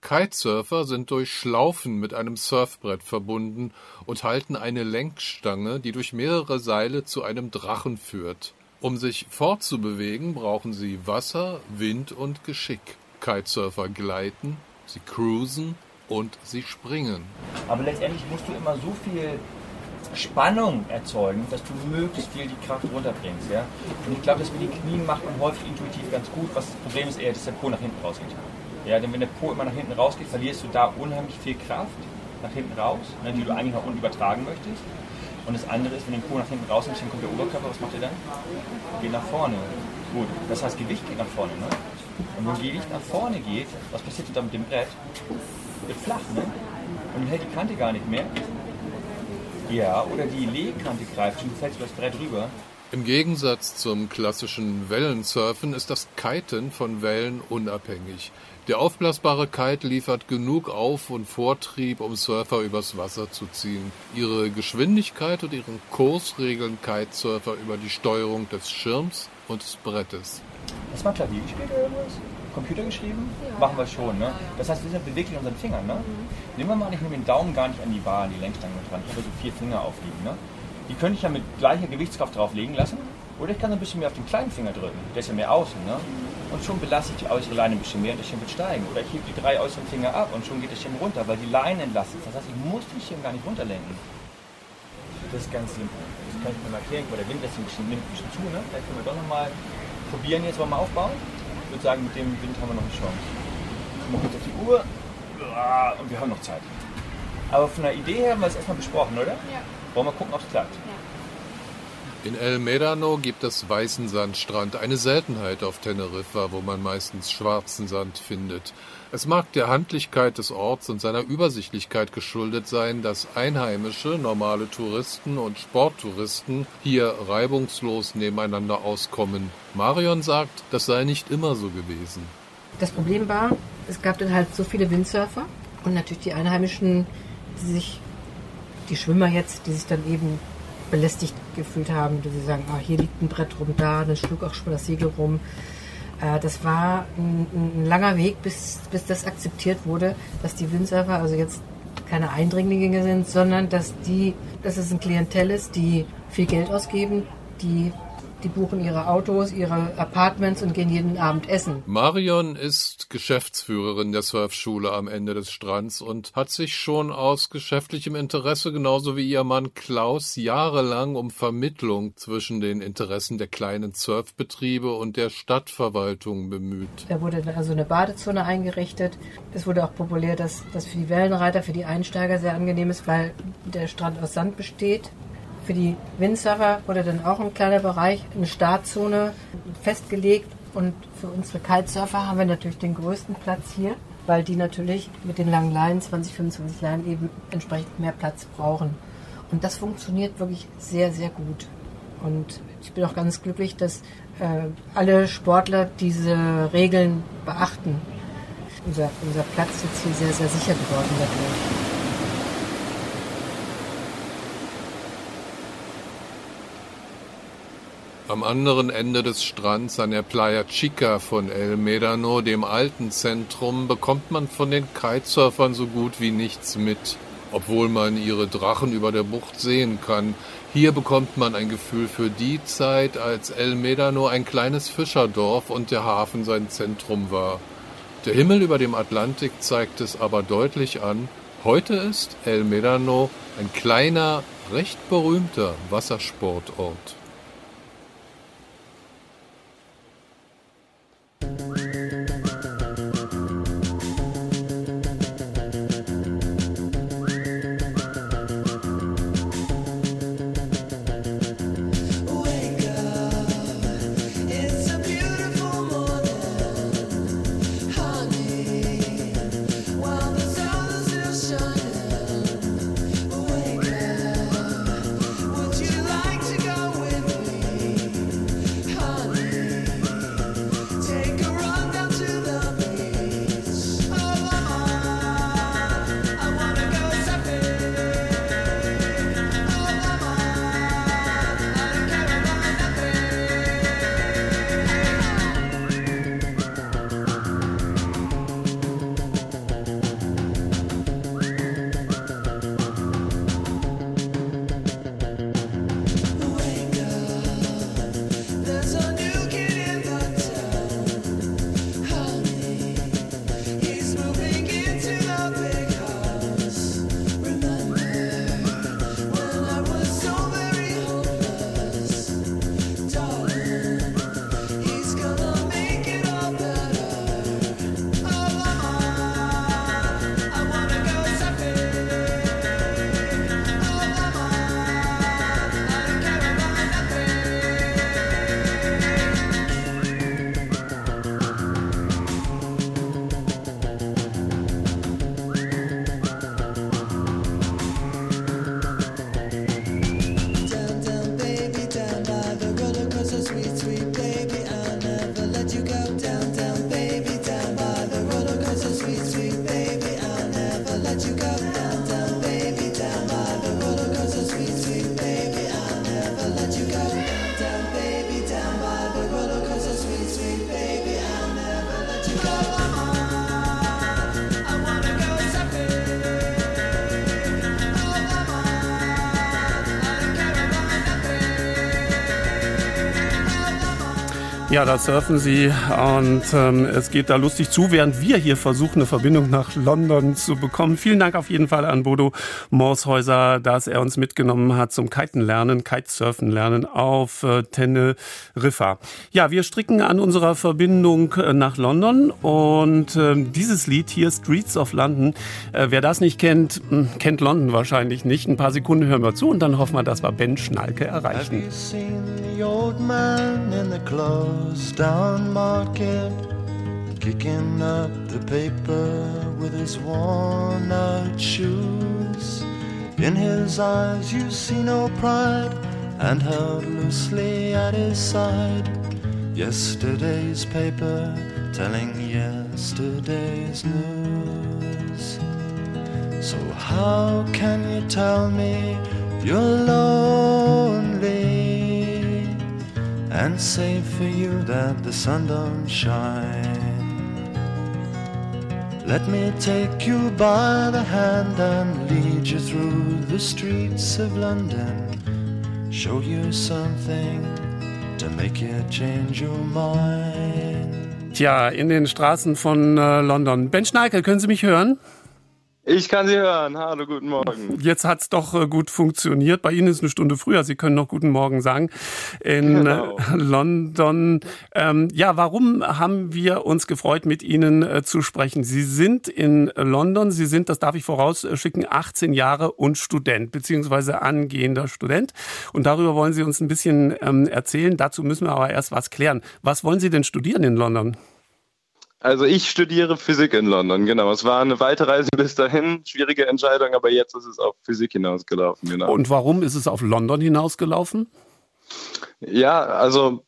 Kitesurfer sind durch Schlaufen mit einem Surfbrett verbunden und halten eine Lenkstange, die durch mehrere Seile zu einem Drachen führt. Um sich fortzubewegen, brauchen sie Wasser, Wind und Geschick. Kitesurfer gleiten, sie cruisen und sie springen. Aber letztendlich musst du immer so viel Spannung erzeugen, dass du möglichst viel die Kraft runterbringst. Ja? Und ich glaube, das mit den Knien macht man häufig intuitiv ganz gut. Was das Problem ist eher, dass der Po nach hinten rausgeht. Ja, denn wenn der Po immer nach hinten rausgeht, verlierst du da unheimlich viel Kraft nach hinten raus, ne, die du eigentlich nach unten übertragen möchtest. Und das andere ist, wenn du den Po nach hinten rausnimmst, dann kommt der Oberkörper, was macht er dann? Geht nach vorne. Gut, das heißt, Gewicht geht nach vorne. Ne? Und wenn Gewicht nach vorne geht, was passiert dann mit dem Brett? Wird flach, ne? Und dann hält die Kante gar nicht mehr. Ja, oder die Lehkante greift und du fällst über das Brett rüber. Im Gegensatz zum klassischen Wellensurfen ist das Kiten von Wellen unabhängig. Der aufblasbare Kite liefert genug Auf- und Vortrieb, um Surfer übers Wasser zu ziehen. Ihre Geschwindigkeit und ihren Kurs regeln Kitesurfer über die Steuerung des Schirms und des Brettes. Hast du mal Klavier gespielt oder irgendwas? Computer geschrieben? Ja. Machen wir schon, ne? Das heißt, wir sind beweglich in unseren Fingern, ne? Nehmen wir mal, ich nehme den Daumen gar nicht an die Bar, an die Lenkstange dran. Ich habe so vier Finger aufliegen, ne? Die könnte ich ja mit gleicher Gewichtskraft drauflegen lassen. Oder ich kann ein bisschen mehr auf den kleinen Finger drücken. Der ist ja mehr außen, ne? Und schon belasse ich die äußere Leine ein bisschen mehr und das Schirm wird steigen. Oder ich hebe die drei äußeren Finger ab und schon geht das Schirm runter, weil die Leine entlastet. Das heißt, ich muss den Schirm gar nicht runterlenken. Das ist ganz simpel. Das kann ich mir mal erklären, weil der Wind lässt ein bisschen, nimmt ein bisschen zu, ne? Vielleicht können wir doch nochmal probieren, jetzt wollen wir aufbauen. Ich würde sagen, mit dem Wind haben wir noch eine Chance. Gucken wir kurz auf die Uhr. Und wir haben noch Zeit. Aber von der Idee her haben wir es erstmal besprochen, oder? Ja. Wollen wir gucken, ob es klappt? In El Medano gibt es weißen Sandstrand, eine Seltenheit auf Teneriffa, wo man meistens schwarzen Sand findet. Es mag der Handlichkeit des Orts und seiner Übersichtlichkeit geschuldet sein, dass Einheimische, normale Touristen und Sporttouristen hier reibungslos nebeneinander auskommen. Marion sagt, das sei nicht immer so gewesen. Das Problem war, es gab dann halt so viele Windsurfer und natürlich die Einheimischen, die sich, die Schwimmer jetzt, die sich dann eben belästigt gefühlt haben, die sagen, ah, hier liegt ein Brett rum, da, dann schlug auch schon das Segel rum. Äh, das war ein, ein, langer Weg, bis, bis das akzeptiert wurde, dass die Windsurfer also jetzt keine Eindringlinge sind, sondern dass die, dass es ein Klientel ist, die viel Geld ausgeben, die die buchen ihre Autos, ihre Apartments und gehen jeden Abend essen. Marion ist Geschäftsführerin der Surfschule am Ende des Strands und hat sich schon aus geschäftlichem Interesse genauso wie ihr Mann Klaus jahrelang um Vermittlung zwischen den Interessen der kleinen Surfbetriebe und der Stadtverwaltung bemüht. Da wurde also eine Badezone eingerichtet. Es wurde auch populär, dass das für die Wellenreiter, für die Einsteiger sehr angenehm ist, weil der Strand aus Sand besteht. Für die Windsurfer wurde dann auch ein kleiner Bereich, eine Startzone festgelegt. Und für unsere Kitesurfer haben wir natürlich den größten Platz hier, weil die natürlich mit den langen Leinen, 20, 25 Leinen, eben entsprechend mehr Platz brauchen. Und das funktioniert wirklich sehr, sehr gut. Und ich bin auch ganz glücklich, dass äh, alle Sportler diese Regeln beachten. Unser, unser Platz ist hier sehr, sehr sicher geworden dadurch. Am anderen Ende des Strands an der Playa Chica von El Medano, dem alten Zentrum, bekommt man von den Kitesurfern so gut wie nichts mit, obwohl man ihre Drachen über der Bucht sehen kann. Hier bekommt man ein Gefühl für die Zeit, als El Medano ein kleines Fischerdorf und der Hafen sein Zentrum war. Der Himmel über dem Atlantik zeigt es aber deutlich an, heute ist El Medano ein kleiner, recht berühmter Wassersportort. Ja, da surfen sie und ähm, es geht da lustig zu, während wir hier versuchen, eine Verbindung nach London zu bekommen. Vielen Dank auf jeden Fall an Bodo Morshäuser, dass er uns mitgenommen hat zum Kitenlernen, Kitesurfen lernen auf äh, Teneriffa. Ja, wir stricken an unserer Verbindung äh, nach London und äh, dieses Lied hier, Streets of London, äh, wer das nicht kennt, mh, kennt London wahrscheinlich nicht. Ein paar Sekunden hören wir zu und dann hoffen wir, dass wir Ben Schnalke erreichen. Have you seen the old man in the closed down market? Kicking up the paper with his worn out shoes. In his eyes you see no pride, and held loosely at his side. Yesterday's paper telling yesterday's news. So how can you tell me you're lonely and say for you that the sun don't shine? Let me take you by the hand and lead you through the streets of London. Show you something to make you change your mind. Tja, in den Straßen von äh, London. Ben Schneikel, können Sie mich hören? Ich kann Sie hören. Hallo, guten Morgen. Jetzt hat's doch äh, gut funktioniert. Bei Ihnen ist eine Stunde früher. Sie können noch guten Morgen sagen. In Genau. äh, London. Ähm, ja, warum haben wir uns gefreut, mit Ihnen äh, zu sprechen? Sie sind in London. Sie sind, das darf ich vorausschicken, 18 Jahre und Student, beziehungsweise angehender Student. Und darüber wollen Sie uns ein bisschen ähm, erzählen. Dazu müssen wir aber erst was klären. Was wollen Sie denn studieren in London? Also ich studiere Physik in London, genau. Es war eine weite Reise bis dahin, schwierige Entscheidung, aber jetzt ist es auf Physik hinausgelaufen, genau. Und warum ist es auf London hinausgelaufen? Ja, also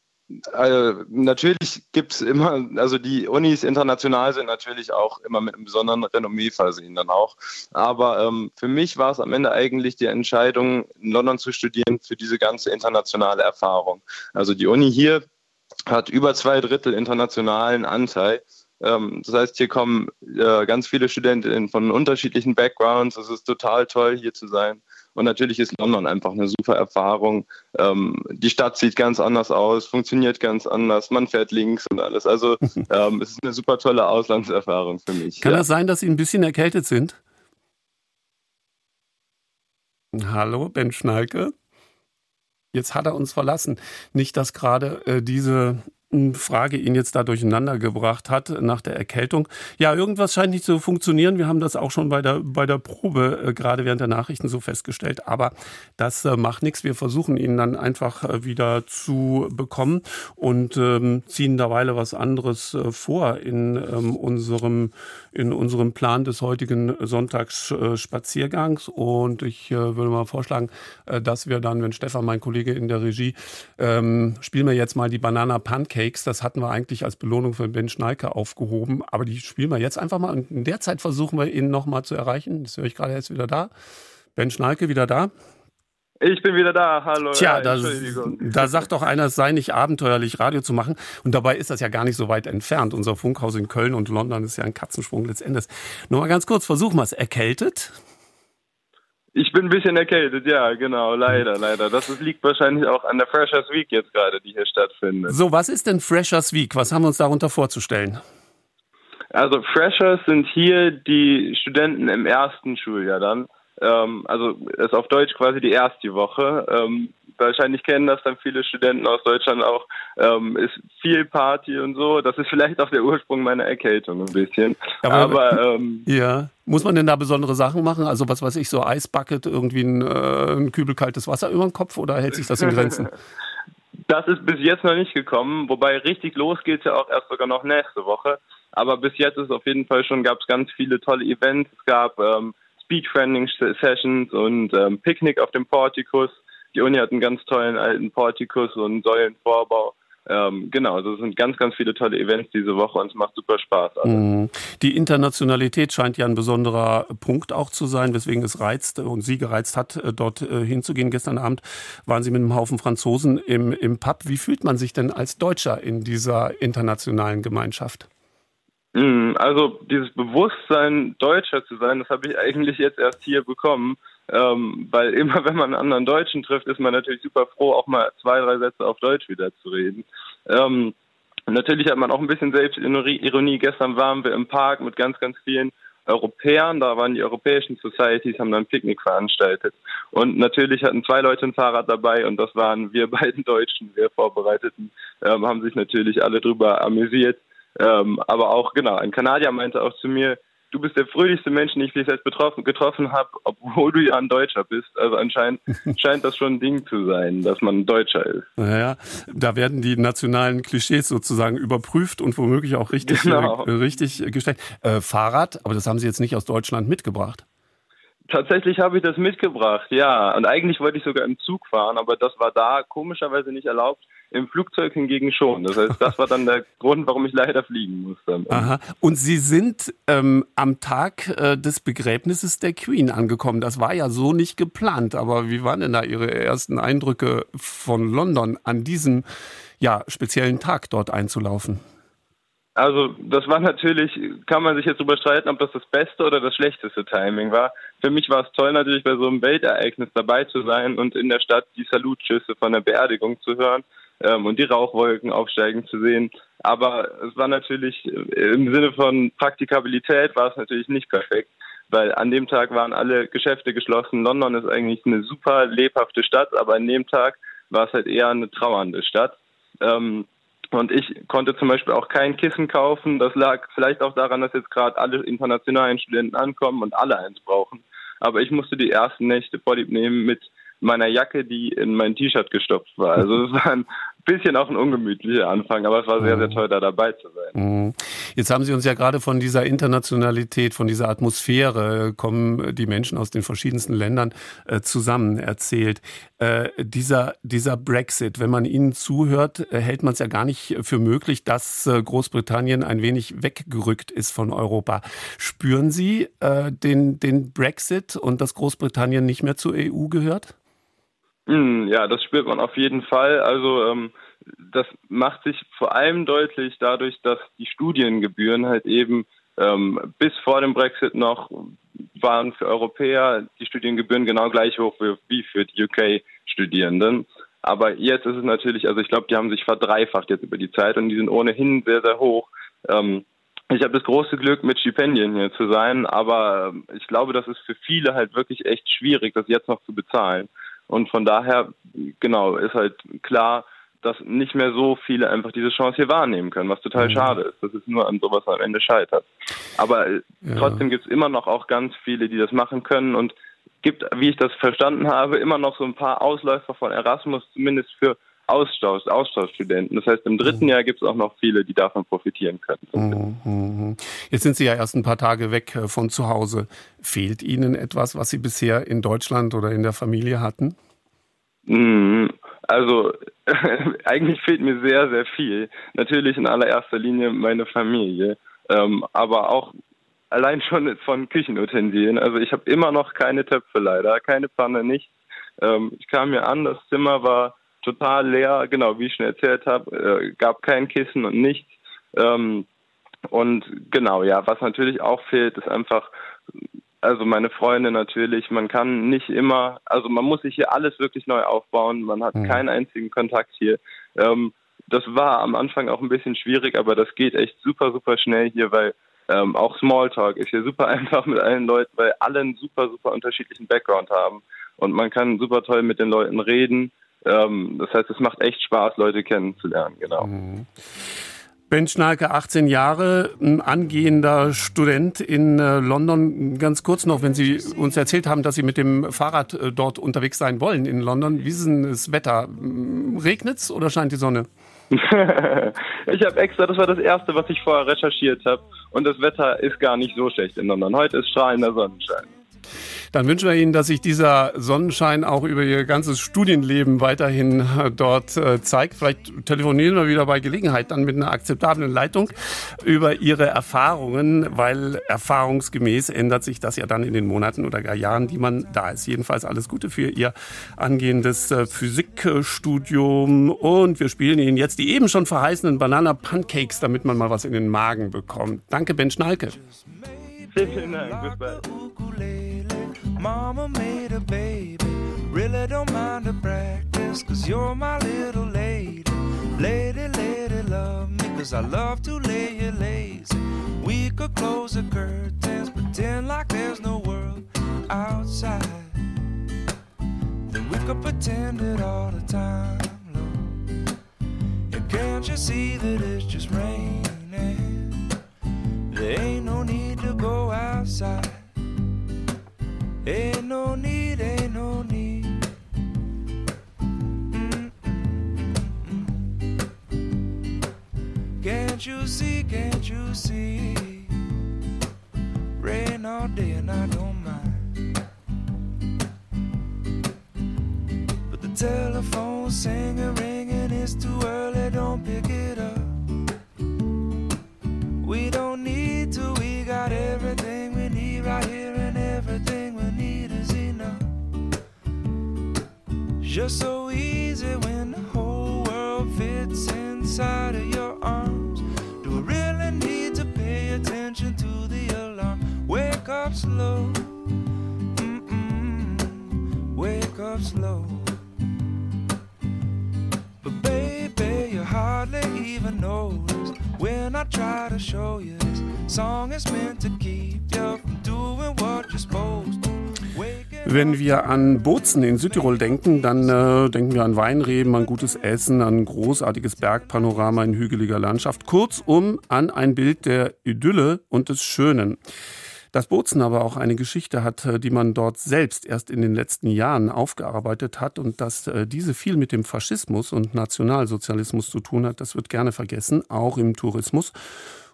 äh, natürlich gibt's immer, also die Unis international sind natürlich auch immer mit einem besonderen Renommee versehen dann auch. Aber ähm, für mich war es am Ende eigentlich die Entscheidung, in London zu studieren für diese ganze internationale Erfahrung. Also die Uni hier hat über zwei Drittel internationalen Anteil. Ähm, das heißt, hier kommen äh, ganz viele Studenten von unterschiedlichen Backgrounds. Es ist total toll, hier zu sein. Und natürlich ist London einfach eine super Erfahrung. Ähm, die Stadt sieht ganz anders aus, funktioniert ganz anders, man fährt links und alles. Also ähm, es ist eine super tolle Auslandserfahrung für mich. Kann ja. das sein, dass Sie ein bisschen erkältet sind? Hallo, Ben Schnalke. Jetzt hat er uns verlassen. Nicht, dass gerade äh, diese Frage ihn jetzt da durcheinander gebracht hat nach der Erkältung. Ja, irgendwas scheint nicht zu funktionieren. Wir haben das auch schon bei der, bei der Probe äh, gerade während der Nachrichten so festgestellt. Aber das äh, macht nichts. Wir versuchen ihn dann einfach äh, wieder zu bekommen und ähm, ziehen derweil was anderes äh, vor in ähm, unserem in unserem Plan des heutigen Sonntagsspaziergangs. Und ich äh, würde mal vorschlagen, äh, dass wir dann, wenn Stefan, mein Kollege in der Regie, ähm, spielen wir jetzt mal die Banana Pancakes. Das hatten wir eigentlich als Belohnung für Ben Schneiker aufgehoben. Aber die spielen wir jetzt einfach mal. Und in der Zeit versuchen wir ihn nochmal zu erreichen. Das höre ich gerade jetzt wieder da. Ben Schnalke wieder da. Ich bin wieder da. Hallo. Tja, ja, da, da sagt doch einer, es sei nicht abenteuerlich, Radio zu machen. Und dabei ist das ja gar nicht so weit entfernt. Unser Funkhaus in Köln und London ist ja ein Katzensprung letztendlich. Nur mal ganz kurz, versuchen wir es. Erkältet? Ich bin ein bisschen erkältet, ja, genau, leider, leider. Das ist, liegt wahrscheinlich auch an der Freshers Week jetzt gerade, die hier stattfindet. So, was ist denn Freshers Week? Was haben wir uns darunter vorzustellen? Also Freshers sind hier die Studenten im ersten Schuljahr dann. Ähm, also ist auf Deutsch quasi die erste Woche. Ähm, wahrscheinlich kennen das dann viele Studenten aus Deutschland auch. Ähm, ist viel Party und so. Das ist vielleicht auch der Ursprung meiner Erkältung ein bisschen. Aber- Aber, ähm, Ja. Muss man denn da besondere Sachen machen? Also was weiß ich, so Eisbucket, irgendwie ein, äh, ein Kübel kaltes Wasser über den Kopf oder hält sich das in Grenzen? Das ist bis jetzt noch nicht gekommen, wobei richtig los geht's ja auch erst sogar noch nächste Woche. Aber bis jetzt ist auf jeden Fall schon, gab es ganz viele tolle Events. Es gab ähm, Speedfriending-Sessions und ähm, Picknick auf dem Portikus. Die Uni hat einen ganz tollen alten Portikus und Säulenvorbau. Ähm, genau, also es sind ganz, ganz viele tolle Events diese Woche und es macht super Spaß. Mhm. Die Internationalität scheint ja ein besonderer Punkt auch zu sein, weswegen es reizt und Sie gereizt hat, äh, dort äh, hinzugehen. Gestern Abend waren Sie mit einem Haufen Franzosen im, im Pub. Wie fühlt man sich denn als Deutscher in dieser internationalen Gemeinschaft? Mm, Also dieses Bewusstsein, Deutscher zu sein, das habe ich eigentlich jetzt erst hier bekommen. Ähm, weil immer wenn man einen anderen Deutschen trifft, ist man natürlich super froh, auch mal zwei, drei Sätze auf Deutsch wieder zu reden. Ähm, natürlich hat man auch ein bisschen Selbstironie. Gestern waren wir im Park mit ganz, ganz vielen Europäern. Da waren die europäischen Societies, haben dann ein Picknick veranstaltet. Und natürlich hatten zwei Leute ein Fahrrad dabei und das waren wir beiden Deutschen, wir Vorbereiteten, ähm, haben sich natürlich alle drüber amüsiert. Ähm, aber auch, genau, ein Kanadier meinte auch zu mir, du bist der fröhlichste Mensch, den ich bis jetzt betroffen, getroffen habe, obwohl du ja ein Deutscher bist. Also anscheinend scheint das schon ein Ding zu sein, dass man ein Deutscher ist. Naja, da werden die nationalen Klischees sozusagen überprüft und womöglich auch richtig, Genau. äh, richtig gestellt. Äh, Fahrrad, aber das haben Sie jetzt nicht aus Deutschland mitgebracht. Tatsächlich habe ich das mitgebracht, ja. Und eigentlich wollte ich sogar im Zug fahren, aber das war da komischerweise nicht erlaubt. Im Flugzeug hingegen schon. Das heißt, das war dann der Grund, warum ich leider fliegen musste. Aha. Und Sie sind ähm, am Tag äh, des Begräbnisses der Queen angekommen. Das war ja so nicht geplant. Aber wie waren denn da Ihre ersten Eindrücke von London an diesem ja, speziellen Tag dort einzulaufen? Also das war natürlich, kann man sich jetzt drüber streiten, ob das das beste oder das schlechteste Timing war. Für mich war es toll natürlich bei so einem Weltereignis dabei zu sein und in der Stadt die Salutschüsse von der Beerdigung zu hören ähm, und die Rauchwolken aufsteigen zu sehen. Aber es war natürlich äh, im Sinne von Praktikabilität war es natürlich nicht perfekt, weil an dem Tag waren alle Geschäfte geschlossen. London ist eigentlich eine super lebhafte Stadt, aber an dem Tag war es halt eher eine trauernde Stadt. Ähm, und ich konnte zum Beispiel auch kein Kissen kaufen. Das lag vielleicht auch daran, dass jetzt gerade alle internationalen Studenten ankommen und alle eins brauchen. Aber ich musste die ersten Nächte vorlieb nehmen mit meiner Jacke, die in mein T-Shirt gestopft war. Also es war ein bisschen auch ein ungemütlicher Anfang, aber es war sehr, sehr toll, da dabei zu sein. Mhm. Jetzt haben Sie uns ja gerade von dieser Internationalität, von dieser Atmosphäre, kommen die Menschen aus den verschiedensten Ländern äh, zusammen erzählt. Äh, dieser, dieser Brexit, wenn man Ihnen zuhört, äh, hält man es ja gar nicht für möglich, dass Großbritannien ein wenig weggerückt ist von Europa. Spüren Sie den, den Brexit und dass Großbritannien nicht mehr zur EU gehört? Mm, Ja, das spürt man auf jeden Fall. Also ähm, das macht sich vor allem deutlich dadurch, dass die Studiengebühren halt eben ähm, bis vor dem Brexit noch waren für Europäer die Studiengebühren genau gleich hoch wie, wie für die UK-Studierenden. Aber jetzt ist es natürlich, also ich glaube, die haben sich verdreifacht jetzt über die Zeit und die sind ohnehin sehr, sehr hoch. Ähm, ich habe das große Glück, mit Stipendien hier zu sein, aber ähm, ich glaube, das ist für viele halt wirklich echt schwierig, das jetzt noch zu bezahlen. Und von daher, genau, ist halt klar, dass nicht mehr so viele einfach diese Chance hier wahrnehmen können, was total Mhm. schade ist, dass es nur an sowas am Ende scheitert. Aber äh, Ja. trotzdem gibt es immer noch auch ganz viele, die das machen können und gibt, wie ich das verstanden habe, immer noch so ein paar Ausläufer von Erasmus, zumindest für Austausch, Austauschstudenten. Das heißt, im dritten Jahr gibt es auch noch viele, die davon profitieren können. Mhm. Jetzt sind Sie ja erst ein paar Tage weg äh, von zu Hause. Fehlt Ihnen etwas, was Sie bisher in Deutschland oder in der Familie hatten? Also eigentlich fehlt mir sehr, sehr viel. Natürlich in allererster Linie meine Familie, ähm, aber auch allein schon von Küchenutensilien. Also ich habe immer noch keine Töpfe leider, keine Pfanne, nichts. Ähm, ich kam hier an, das Zimmer war total leer, genau wie ich schon erzählt habe, äh, gab kein Kissen und nichts. Ähm, und genau, ja, was natürlich auch fehlt, ist einfach also meine Freunde natürlich, man kann nicht immer, also man muss sich hier alles wirklich neu aufbauen, man hat Mhm. keinen einzigen Kontakt hier. Ähm, das war am Anfang auch ein bisschen schwierig, aber das geht echt super, super schnell hier, weil ähm, auch Smalltalk ist hier super einfach mit allen Leuten, weil alle einen super, super unterschiedlichen Background haben und man kann super toll mit den Leuten reden. Ähm, das heißt, es macht echt Spaß, Leute kennenzulernen, genau. Ben Schnalke, 18 Jahre, ein angehender Student in äh, London. Ganz kurz noch, wenn Sie uns erzählt haben, dass Sie mit dem Fahrrad äh, dort unterwegs sein wollen in London. Wie ist denn das Wetter? Regnet es oder scheint die Sonne? ich habe extra, das war das erste, was ich vorher recherchiert habe. Und das Wetter ist gar nicht so schlecht in London. Heute ist strahlender Sonnenschein. Dann wünschen wir Ihnen, dass sich dieser Sonnenschein auch über Ihr ganzes Studienleben weiterhin äh, dort äh, zeigt. Vielleicht telefonieren wir wieder bei Gelegenheit dann mit einer akzeptablen Leitung über Ihre Erfahrungen, weil erfahrungsgemäß ändert sich das ja dann in den Monaten oder gar Jahren, die man da ist. Jedenfalls alles Gute für Ihr angehendes äh, Physikstudium und wir spielen Ihnen jetzt die eben schon verheißenen Banana Pancakes, damit man mal was in den Magen bekommt. Danke, Ben Schnalke. Vielen, Dank. Bis bald. Mama made a baby. Really don't mind the practice, cause you're my little lady. Lady, lady, love me, cause I love to lay you lazy. We could close the curtains, pretend like there's no world outside. Then we could pretend it all the time, Lord. And can't you see that it's just raining? There ain't no need to go outside. Ain't no need, ain't no need. Can't you see, can't you see? Rain all day and I don't mind. But the telephone singing, ringing, it's too early, don't pick it up. We don't need to, we got everything Just so easy when the whole world fits inside of your arms. Do I really need to pay attention to the alarm? Wake up slow, Mm-mm. wake up slow. But baby, you hardly even notice when I try to show you this song is meant to keep you from doing what you're supposed to. Wenn wir an Bozen in Südtirol denken, dann äh, denken wir an Weinreben, an gutes Essen, an großartiges Bergpanorama in hügeliger Landschaft. Kurzum an ein Bild der Idylle und des Schönen. Dass Bozen aber auch eine Geschichte hat, äh, die man dort selbst erst in den letzten Jahren aufgearbeitet hat und dass äh, diese viel mit dem Faschismus und Nationalsozialismus zu tun hat, das wird gerne vergessen, auch im Tourismus.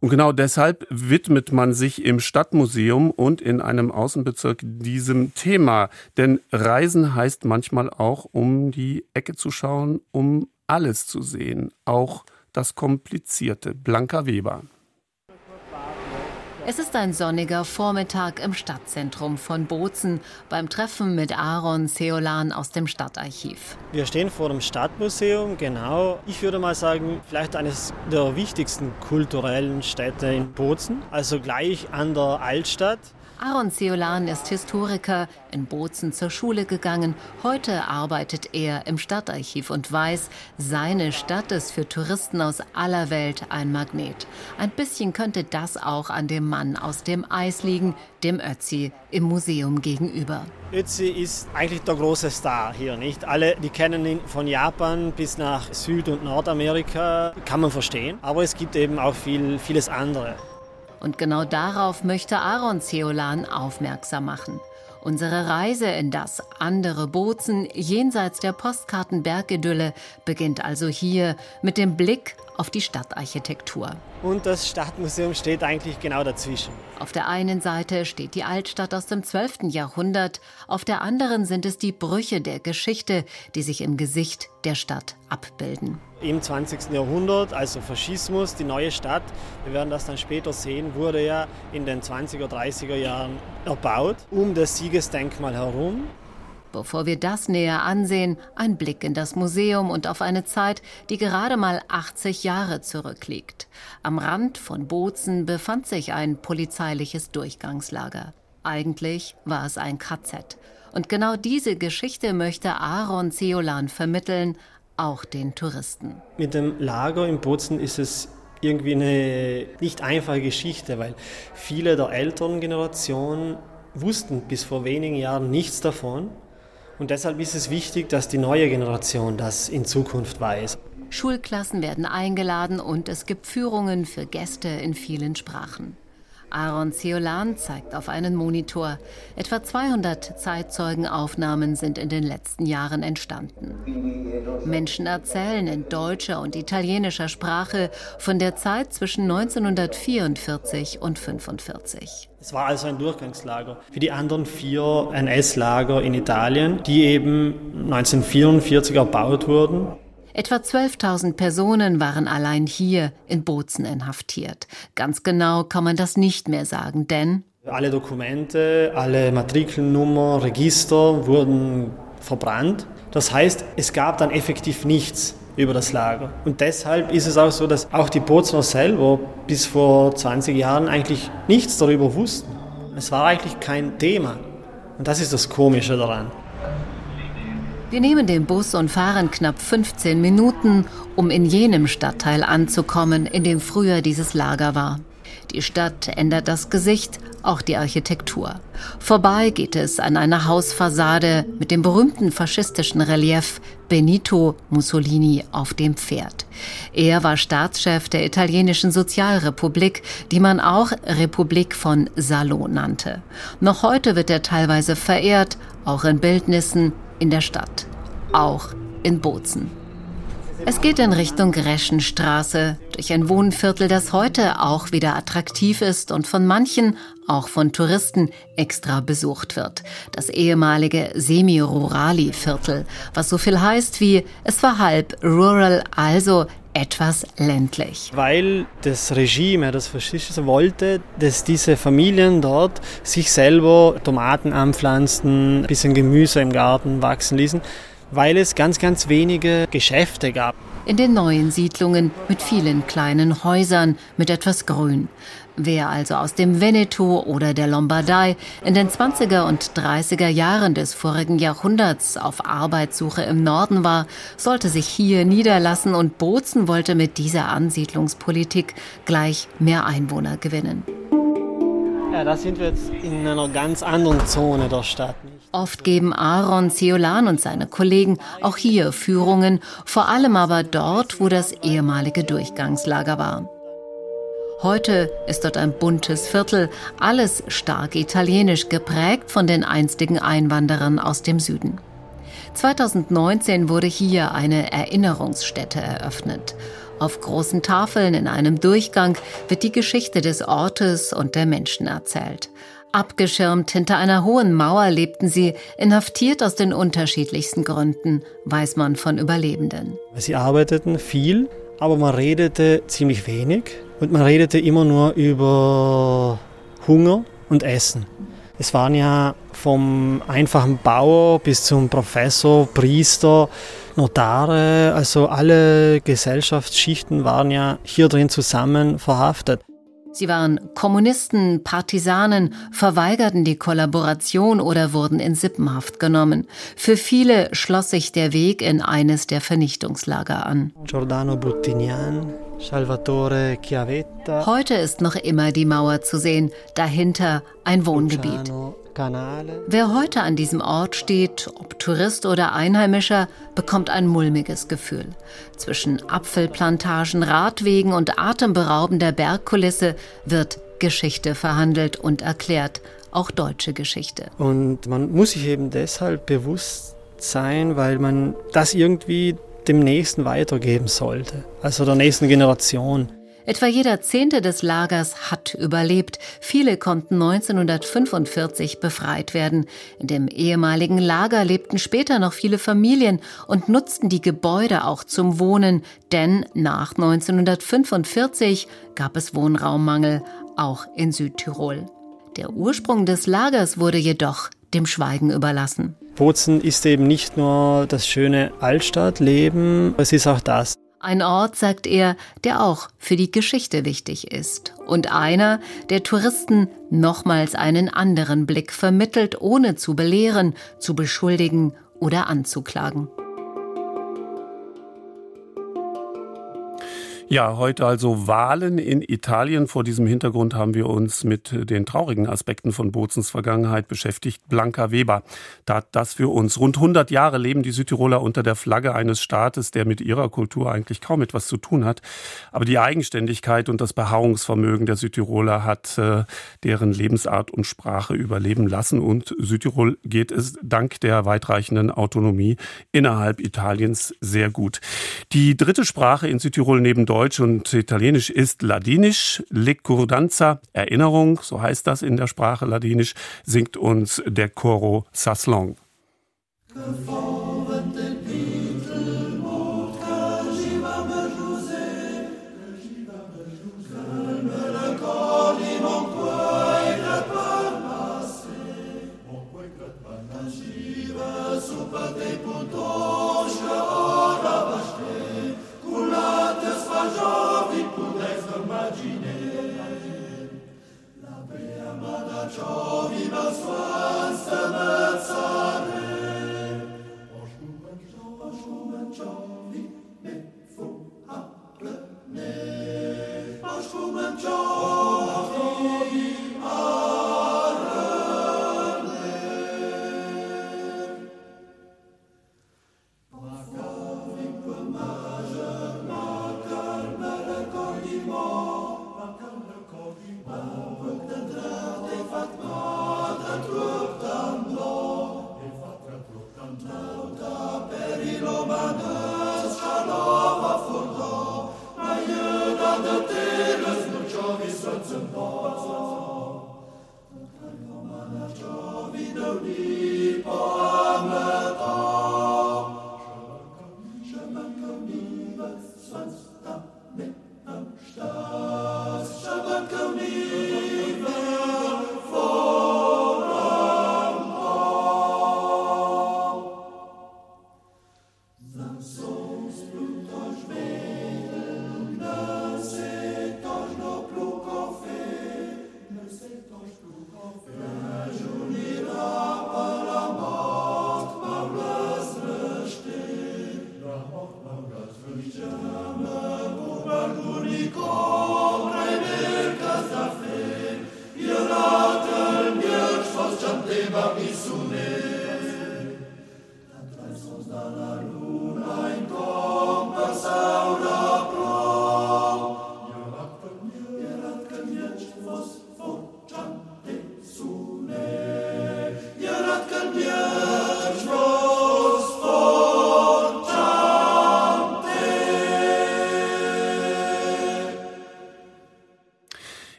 Und genau deshalb widmet man sich im Stadtmuseum und in einem Außenbezirk diesem Thema. Denn Reisen heißt manchmal auch, um die Ecke zu schauen, um alles zu sehen, auch das Komplizierte. Blanca Weber. Es ist ein sonniger Vormittag im Stadtzentrum von Bozen beim Treffen mit Aaron Seolan aus dem Stadtarchiv. Wir stehen vor dem Stadtmuseum, genau. Ich würde mal sagen, vielleicht eines der wichtigsten kulturellen Städte in Bozen, also gleich an der Altstadt. Aaron Seolan ist Historiker, in Bozen zur Schule gegangen. Heute arbeitet er im Stadtarchiv und weiß, seine Stadt ist für Touristen aus aller Welt ein Magnet. Ein bisschen könnte das auch an dem Mann aus dem Eis liegen, dem Ötzi im Museum gegenüber. Ötzi ist eigentlich der große Star hier, nicht? Alle, die kennen ihn von Japan bis nach Süd- und Nordamerika, kann man verstehen. Aber es gibt eben auch viel, vieles andere. Und genau darauf möchte Aaron Zeolan aufmerksam machen. Unsere Reise in das andere Bozen jenseits der Postkartenbergidylle beginnt also hier mit dem Blick auf die Stadtarchitektur. Und das Stadtmuseum steht eigentlich genau dazwischen. Auf der einen Seite steht die Altstadt aus dem 12. Jahrhundert, auf der anderen sind es die Brüche der Geschichte, die sich im Gesicht der Stadt abbilden. Im 20. Jahrhundert, also Faschismus, die neue Stadt, wir werden das dann später sehen, wurde ja in den 20er, 30er Jahren erbaut, um das Siegesdenkmal herum. Bevor wir das näher ansehen, ein Blick in das Museum und auf eine Zeit, die gerade mal 80 Jahre zurückliegt. Am Rand von Bozen befand sich ein polizeiliches Durchgangslager. Eigentlich war es ein KZ. Und genau diese Geschichte möchte Aaron Zeolan vermitteln, auch den Touristen. Mit dem Lager in Bozen ist es irgendwie eine nicht einfache Geschichte, weil viele der älteren Generation wussten bis vor wenigen Jahren nichts davon. Und deshalb ist es wichtig, dass die neue Generation das in Zukunft weiß. Schulklassen werden eingeladen und es gibt Führungen für Gäste in vielen Sprachen. Aaron Zeolan zeigt auf einen Monitor. Etwa 200 Zeitzeugenaufnahmen sind in den letzten Jahren entstanden. Menschen erzählen in deutscher und italienischer Sprache von der Zeit zwischen 1944 und 1945. Es war also ein Durchgangslager für die anderen vier NS-Lager in Italien, die eben 1944 erbaut wurden. Etwa 12.000 Personen waren allein hier in Bozen inhaftiert. Ganz genau kann man das nicht mehr sagen, denn alle Dokumente, alle Matrikelnummer, Register wurden verbrannt. Das heißt, es gab dann effektiv nichts über das Lager. Und deshalb ist es auch so, dass auch die Bozener selber bis vor 20 Jahren eigentlich nichts darüber wussten. Es war eigentlich kein Thema. Und das ist das Komische daran. Wir nehmen den Bus und fahren knapp 15 Minuten, um in jenem Stadtteil anzukommen, in dem früher dieses Lager war. Die Stadt ändert das Gesicht, auch die Architektur. Vorbei geht es an einer Hausfassade mit dem berühmten faschistischen Relief Benito Mussolini auf dem Pferd. Er war Staatschef der italienischen Sozialrepublik, die man auch Republik von Salo nannte. Noch heute wird er teilweise verehrt, auch in Bildnissen in der Stadt, auch in Bozen. Es geht in Richtung Greschenstraße, durch ein Wohnviertel, das heute auch wieder attraktiv ist und von manchen, auch von Touristen, extra besucht wird. Das ehemalige Semi-Rurali-Viertel, was so viel heißt wie, es war halb rural, also etwas ländlich. Weil das Regime, das Faschistische, wollte, dass diese Familien dort sich selber Tomaten anpflanzen, ein bisschen Gemüse im Garten wachsen ließen weil es ganz, ganz wenige Geschäfte gab. In den neuen Siedlungen mit vielen kleinen Häusern mit etwas Grün. Wer also aus dem Veneto oder der Lombardei in den 20er und 30er Jahren des vorigen Jahrhunderts auf Arbeitssuche im Norden war, sollte sich hier niederlassen und Bozen wollte mit dieser Ansiedlungspolitik gleich mehr Einwohner gewinnen. Ja, da sind wir jetzt in einer ganz anderen Zone der Stadt. Oft geben Aaron Ceolan und seine Kollegen auch hier Führungen, vor allem aber dort, wo das ehemalige Durchgangslager war. Heute ist dort ein buntes Viertel, alles stark italienisch geprägt von den einstigen Einwanderern aus dem Süden. 2019 wurde hier eine Erinnerungsstätte eröffnet. Auf großen Tafeln in einem Durchgang wird die Geschichte des Ortes und der Menschen erzählt. Abgeschirmt hinter einer hohen Mauer lebten sie, inhaftiert aus den unterschiedlichsten Gründen, weiß man von Überlebenden. Sie arbeiteten viel, aber man redete ziemlich wenig und man redete immer nur über Hunger und Essen. Es waren ja vom einfachen Bauer bis zum Professor, Priester, Notare, also alle Gesellschaftsschichten waren ja hier drin zusammen verhaftet. Sie waren Kommunisten, Partisanen, verweigerten die Kollaboration oder wurden in Sippenhaft genommen. Für viele schloss sich der Weg in eines der Vernichtungslager an. Giordano Bruttinian, Salvatore Chiavetta. Heute ist noch immer die Mauer zu sehen, dahinter ein Wohngebiet. Wer heute an diesem Ort steht, ob Tourist oder Einheimischer, bekommt ein mulmiges Gefühl. Zwischen Apfelplantagen, Radwegen und atemberaubender Bergkulisse wird Geschichte verhandelt und erklärt, auch deutsche Geschichte. Und man muss sich eben deshalb bewusst sein, weil man das irgendwie dem Nächsten weitergeben sollte, also der nächsten Generation. Etwa jeder Zehnte des Lagers hat überlebt. Viele konnten 1945 befreit werden. In dem ehemaligen Lager lebten später noch viele Familien und nutzten die Gebäude auch zum Wohnen, denn nach 1945 gab es Wohnraummangel, auch in Südtirol. Der Ursprung des Lagers wurde jedoch dem Schweigen überlassen. Bozen ist eben nicht nur das schöne Altstadtleben, es ist auch das. Ein Ort, sagt er, der auch für die Geschichte wichtig ist. Und einer, der Touristen nochmals einen anderen Blick vermittelt, ohne zu belehren, zu beschuldigen oder anzuklagen. Ja, heute also Wahlen in Italien. Vor diesem Hintergrund haben wir uns mit den traurigen Aspekten von Bozens Vergangenheit beschäftigt. Blanca Weber tat das für uns. Rund 100 Jahre leben die Südtiroler unter der Flagge eines Staates, der mit ihrer Kultur eigentlich kaum etwas zu tun hat. Aber die Eigenständigkeit und das Beharrungsvermögen der Südtiroler hat äh, deren Lebensart und Sprache überleben lassen. Und Südtirol geht es dank der weitreichenden Autonomie innerhalb Italiens sehr gut. Die dritte Sprache in Südtirol neben Deutsch Deutsch und Italienisch ist Ladinisch. Lecurdanza, Erinnerung, so heißt das in der Sprache Ladinisch, singt uns der Coro Saslong.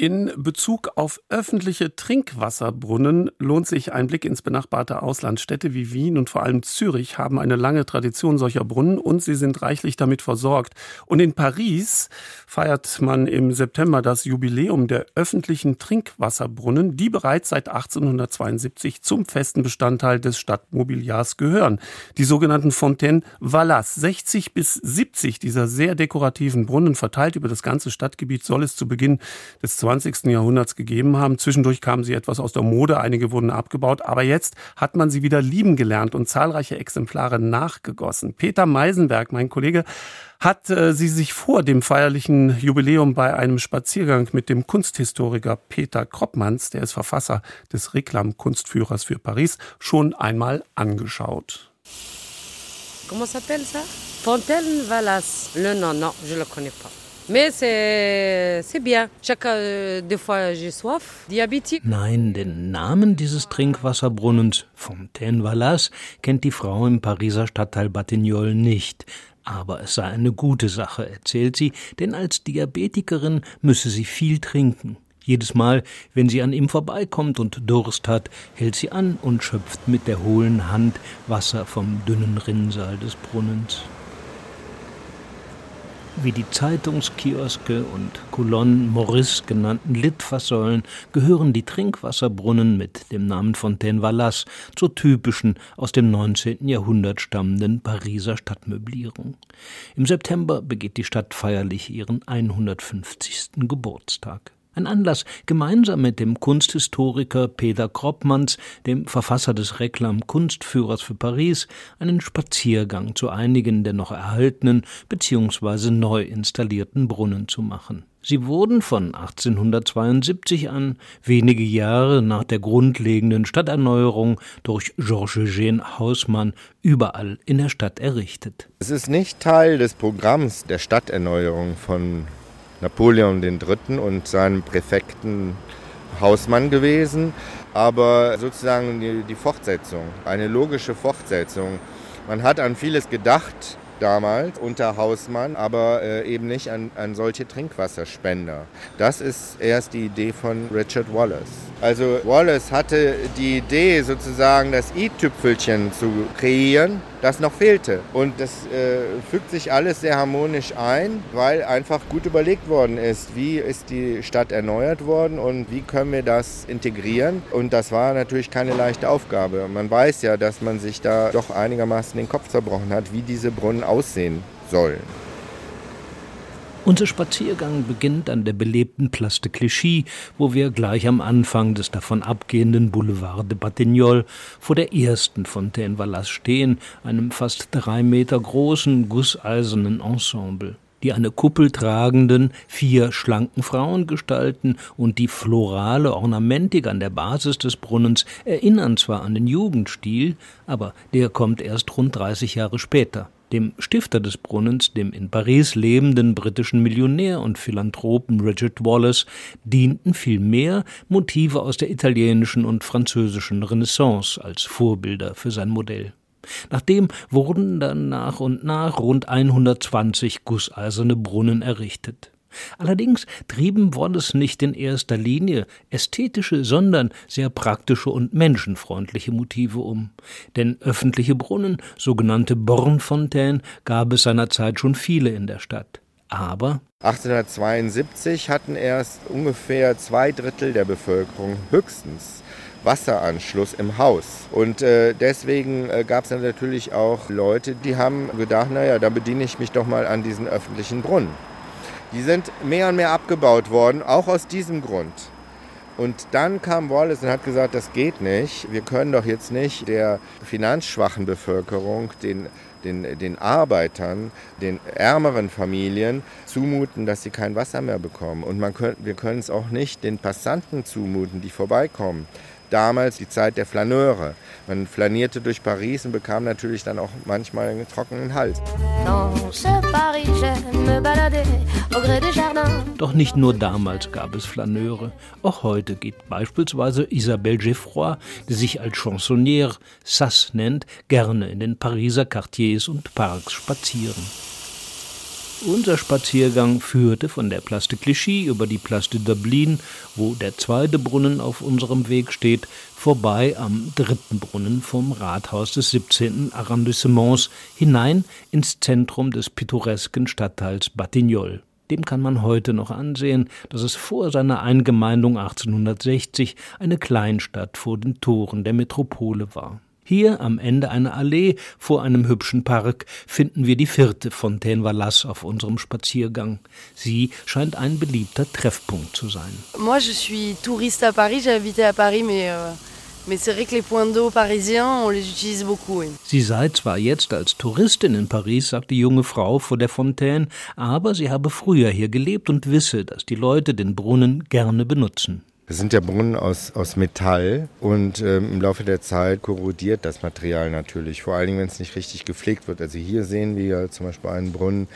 In Bezug auf öffentliche Trinkwasserbrunnen lohnt sich ein Blick ins benachbarte Ausland. Städte wie Wien und vor allem Zürich haben eine lange Tradition solcher Brunnen und sie sind reichlich damit versorgt. Und in Paris feiert man im September das Jubiläum der öffentlichen Trinkwasserbrunnen, die bereits seit 1872 zum festen Bestandteil des Stadtmobiliars gehören. Die sogenannten Fontaine Valas. 60 bis 70 dieser sehr dekorativen Brunnen verteilt über das ganze Stadtgebiet soll es zu Beginn des 20. Jahrhunderts gegeben haben. Zwischendurch kamen sie etwas aus der Mode, einige wurden abgebaut, aber jetzt hat man sie wieder lieben gelernt und zahlreiche Exemplare nachgegossen. Peter Meisenberg, mein Kollege, hat äh, sie sich vor dem feierlichen Jubiläum bei einem Spaziergang mit dem Kunsthistoriker Peter Kroppmanns, der ist Verfasser des Reklam-Kunstführers für Paris, schon einmal angeschaut. Comment s'appelle ça Fontaine Valas. Le nom, non, je le connais pas. Euh. Nein, den Namen dieses Trinkwasserbrunnens, Fontaine Valas, kennt die Frau im Pariser Stadtteil Batignolles nicht. Aber es sei eine gute Sache, erzählt sie, denn als Diabetikerin müsse sie viel trinken. Jedes Mal, wenn sie an ihm vorbeikommt und Durst hat, hält sie an und schöpft mit der hohlen Hand Wasser vom dünnen Rinnsal des Brunnens. Wie die Zeitungskioske und Coulon Maurice genannten Litfaßsäulen gehören die Trinkwasserbrunnen mit dem Namen Fontaine Valas zur typischen aus dem 19. Jahrhundert stammenden Pariser Stadtmöblierung. Im September begeht die Stadt feierlich ihren 150. Geburtstag. Ein Anlass, gemeinsam mit dem Kunsthistoriker Peter Kroppmanns, dem Verfasser des Reklam-Kunstführers für Paris, einen Spaziergang zu einigen der noch erhaltenen bzw. neu installierten Brunnen zu machen. Sie wurden von 1872 an, wenige Jahre nach der grundlegenden Stadterneuerung durch Georges Eugène Hausmann, überall in der Stadt errichtet. Es ist nicht Teil des Programms der Stadterneuerung von Napoleon III. und seinem Präfekten Hausmann gewesen, aber sozusagen die, die Fortsetzung, eine logische Fortsetzung. Man hat an vieles gedacht, damals unter Hausmann, aber äh, eben nicht an, an solche Trinkwasserspender. Das ist erst die Idee von Richard Wallace. Also Wallace hatte die Idee, sozusagen das i-Tüpfelchen zu kreieren, das noch fehlte. Und das äh, fügt sich alles sehr harmonisch ein, weil einfach gut überlegt worden ist, wie ist die Stadt erneuert worden und wie können wir das integrieren. Und das war natürlich keine leichte Aufgabe. Man weiß ja, dass man sich da doch einigermaßen den Kopf zerbrochen hat, wie diese Brunnen aussehen sollen. Unser Spaziergang beginnt an der belebten Place de Clichy, wo wir gleich am Anfang des davon abgehenden Boulevard de Batignolles vor der ersten Fontaine Valas stehen, einem fast drei Meter großen gusseisernen Ensemble. Die eine Kuppel tragenden, vier schlanken Frauen gestalten und die florale Ornamentik an der Basis des Brunnens erinnern zwar an den Jugendstil, aber der kommt erst rund 30 Jahre später. Dem Stifter des Brunnens, dem in Paris lebenden britischen Millionär und Philanthropen Richard Wallace, dienten vielmehr Motive aus der italienischen und französischen Renaissance als Vorbilder für sein Modell. Nachdem wurden dann nach und nach rund 120 gusseiserne Brunnen errichtet. Allerdings trieben Wallace nicht in erster Linie ästhetische, sondern sehr praktische und menschenfreundliche Motive um. Denn öffentliche Brunnen, sogenannte Bornfontänen, gab es seinerzeit schon viele in der Stadt. Aber 1872 hatten erst ungefähr zwei Drittel der Bevölkerung höchstens Wasseranschluss im Haus. Und äh, deswegen äh, gab es natürlich auch Leute, die haben gedacht, naja, da bediene ich mich doch mal an diesen öffentlichen Brunnen. Die sind mehr und mehr abgebaut worden, auch aus diesem Grund. Und dann kam Wallace und hat gesagt, das geht nicht. Wir können doch jetzt nicht der finanzschwachen Bevölkerung, den, den, den Arbeitern, den ärmeren Familien zumuten, dass sie kein Wasser mehr bekommen. Und man könnt, wir können es auch nicht den Passanten zumuten, die vorbeikommen damals die Zeit der Flaneure. Man flanierte durch Paris und bekam natürlich dann auch manchmal einen trockenen Hals. Doch nicht nur damals gab es Flaneure. Auch heute geht beispielsweise Isabelle Geffroy, die sich als Chansonnière Sass nennt, gerne in den Pariser Quartiers und Parks spazieren. Unser Spaziergang führte von der Place de Clichy über die Place de Dublin, wo der zweite Brunnen auf unserem Weg steht, vorbei am dritten Brunnen vom Rathaus des 17. Arrondissements hinein ins Zentrum des pittoresken Stadtteils Batignolles. Dem kann man heute noch ansehen, dass es vor seiner Eingemeindung 1860 eine Kleinstadt vor den Toren der Metropole war. Hier am Ende einer Allee vor einem hübschen Park finden wir die vierte Fontaine Valas auf unserem Spaziergang. Sie scheint ein beliebter Treffpunkt zu sein. Moi, je suis touriste à Paris. J'ai habité à Paris, mais euh. Sie sei zwar jetzt als Touristin in Paris, sagt die junge Frau vor der Fontaine, aber sie habe früher hier gelebt und wisse, dass die Leute den Brunnen gerne benutzen. Das sind ja Brunnen aus, aus Metall und ähm, im Laufe der Zeit korrodiert das Material natürlich, vor allen Dingen, wenn es nicht richtig gepflegt wird. Also hier sehen wir zum Beispiel einen Brunnen,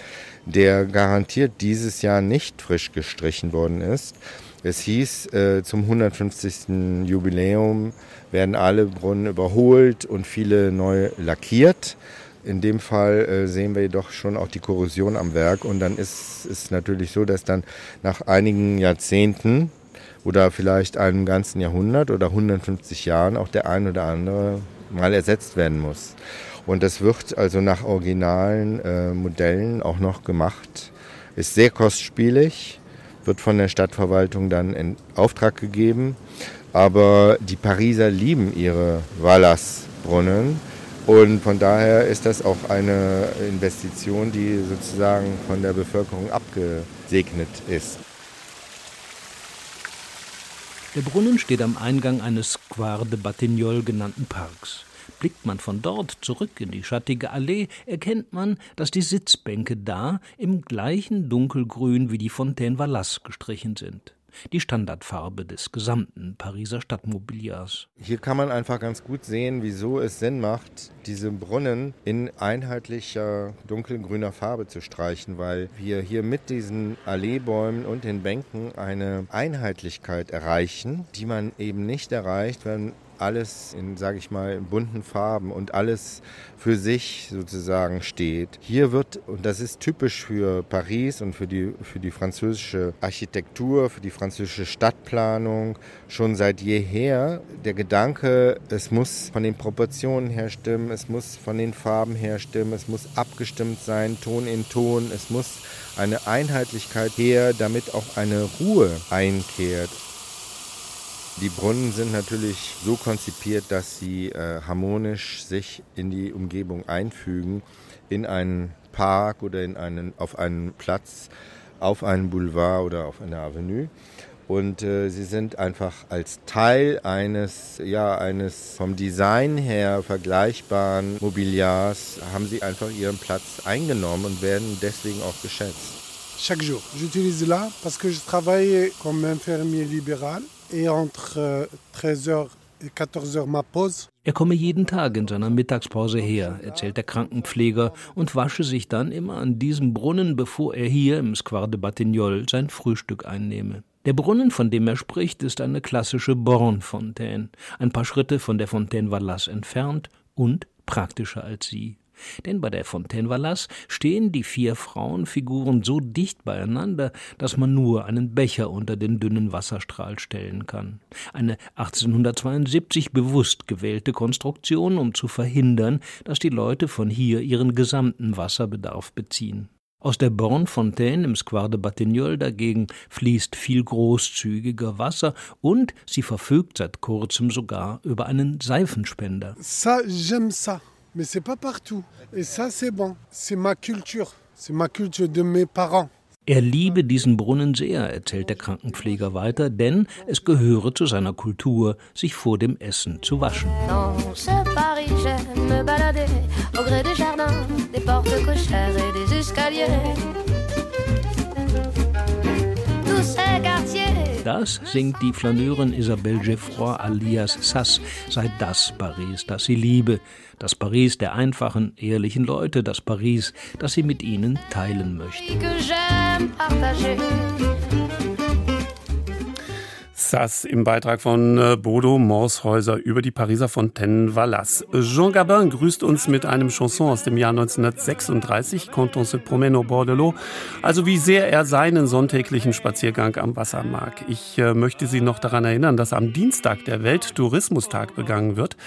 der garantiert dieses Jahr nicht frisch gestrichen worden ist. Es hieß, äh, zum 150. Jubiläum werden alle Brunnen überholt und viele neu lackiert. In dem Fall äh, sehen wir jedoch schon auch die Korrosion am Werk und dann ist es natürlich so, dass dann nach einigen Jahrzehnten oder vielleicht einem ganzen Jahrhundert oder 150 Jahren auch der ein oder andere mal ersetzt werden muss. Und das wird also nach originalen äh, Modellen auch noch gemacht. Ist sehr kostspielig, wird von der Stadtverwaltung dann in Auftrag gegeben. Aber die Pariser lieben ihre Valas-Brunnen. Und von daher ist das auch eine Investition, die sozusagen von der Bevölkerung abgesegnet ist. Der Brunnen steht am Eingang eines Square de Batignolles genannten Parks. Blickt man von dort zurück in die schattige Allee, erkennt man, dass die Sitzbänke da im gleichen Dunkelgrün wie die Fontaine Valas gestrichen sind. Die Standardfarbe des gesamten Pariser Stadtmobiliars. Hier kann man einfach ganz gut sehen, wieso es Sinn macht, diese Brunnen in einheitlicher dunkelgrüner Farbe zu streichen, weil wir hier mit diesen Alleebäumen und den Bänken eine Einheitlichkeit erreichen, die man eben nicht erreicht, wenn alles in, sage ich mal, bunten Farben und alles für sich sozusagen steht. Hier wird, und das ist typisch für Paris und für die, für die französische Architektur, für die französische Stadtplanung, schon seit jeher der Gedanke, es muss von den Proportionen her stimmen, es muss von den Farben her stimmen, es muss abgestimmt sein, Ton in Ton, es muss eine Einheitlichkeit her, damit auch eine Ruhe einkehrt. Die Brunnen sind natürlich so konzipiert, dass sie äh, harmonisch sich in die Umgebung einfügen, in einen Park oder in einen, auf einen Platz auf einen Boulevard oder auf eine Avenue. Und äh, sie sind einfach als Teil eines, ja, eines vom Design her vergleichbaren Mobiliars, haben sie einfach ihren Platz eingenommen und werden deswegen auch geschätzt. Chaque jour, j'utilise là parce que je travaille comme infirmier libéral et entre 13h et 14h ma pause. Er komme jeden Tag in seiner Mittagspause her, erzählt der Krankenpfleger, und wasche sich dann immer an diesem Brunnen, bevor er hier im Square de Batignolles sein Frühstück einnehme. Der Brunnen, von dem er spricht, ist eine klassische Bornfontaine, ein paar Schritte von der Fontaine Vallace entfernt und praktischer als sie. Denn bei der Fontaine Vallace stehen die vier Frauenfiguren so dicht beieinander, dass man nur einen Becher unter den dünnen Wasserstrahl stellen kann. Eine 1872 bewusst gewählte Konstruktion, um zu verhindern, dass die Leute von hier ihren gesamten Wasserbedarf beziehen. Aus der Bornfontaine im Square de Batignolles dagegen fließt viel großzügiger Wasser und sie verfügt seit kurzem sogar über einen Seifenspender. Ça, j'aime ça, mais c'est pas partout. Et ça, c'est bon. C'est ma culture. C'est ma culture de mes parents. Er liebe diesen Brunnen sehr, erzählt der Krankenpfleger weiter, denn es gehöre zu seiner Kultur, sich vor dem Essen zu waschen. Das singt die Flaneurin Isabelle Geoffroy alias Sass, sei das Paris, das sie liebe, das Paris der einfachen, ehrlichen Leute, das Paris, das sie mit ihnen teilen möchte. Das im Beitrag von äh, Bodo Morshäuser über die Pariser Fontaine Vallace. Jean Gabin grüßt uns mit einem Chanson aus dem Jahr 1936, Quand on se promène au bord de l'eau. Also wie sehr er seinen sonntäglichen Spaziergang am Wasser mag. Ich äh, möchte Sie noch daran erinnern, dass am Dienstag der Welttourismustag begangen wird,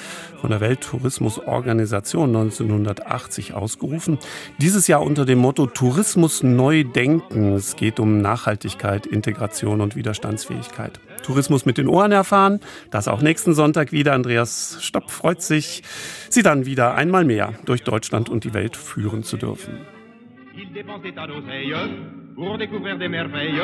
von der Welttourismusorganisation 1980 ausgerufen. Dieses Jahr unter dem Motto Tourismus neu denken. Es geht um Nachhaltigkeit, Integration und Widerstandsfähigkeit. Tourismus mit den Ohren erfahren. Das auch nächsten Sonntag wieder. Andreas Stopp freut sich, Sie dann wieder einmal mehr durch Deutschland und die Welt führen zu dürfen. Pour découvrir des merveilles.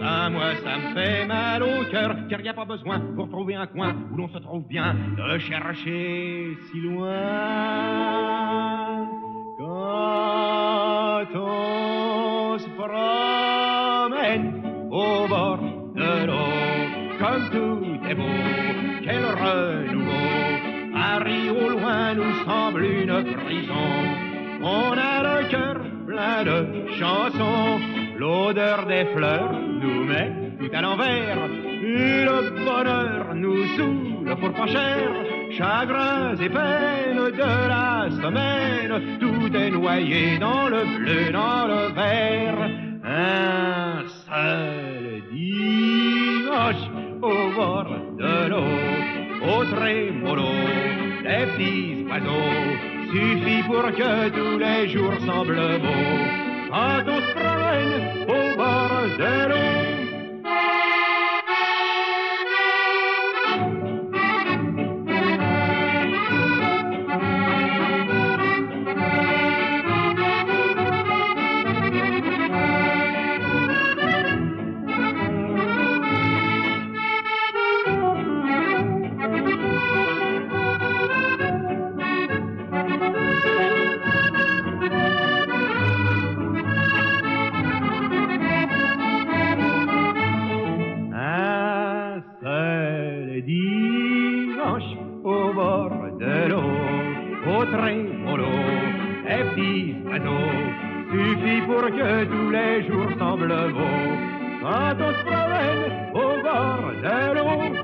Ah, moi, ça me fait mal au cœur, car y a pas besoin pour trouver un coin où l'on se trouve bien de chercher si loin. Quand on se promène au bord de l'eau, comme tout est beau, quel renouveau. Paris au loin nous semble une prison. On a le cœur plein de chansons. L'odeur des fleurs nous met tout à l'envers. Le bonheur nous saoule pour pas cher. Chagrins et peines de la semaine, tout est noyé dans le bleu, dans le vert. Un seul dimanche au bord de l'eau, au trémolo, des petits oiseaux suffit pour que tous les jours semblent beaux. Quand on se au bord de l'eau. Pour que tous les jours semblent beaux. Quand on se promène au bord de l'eau,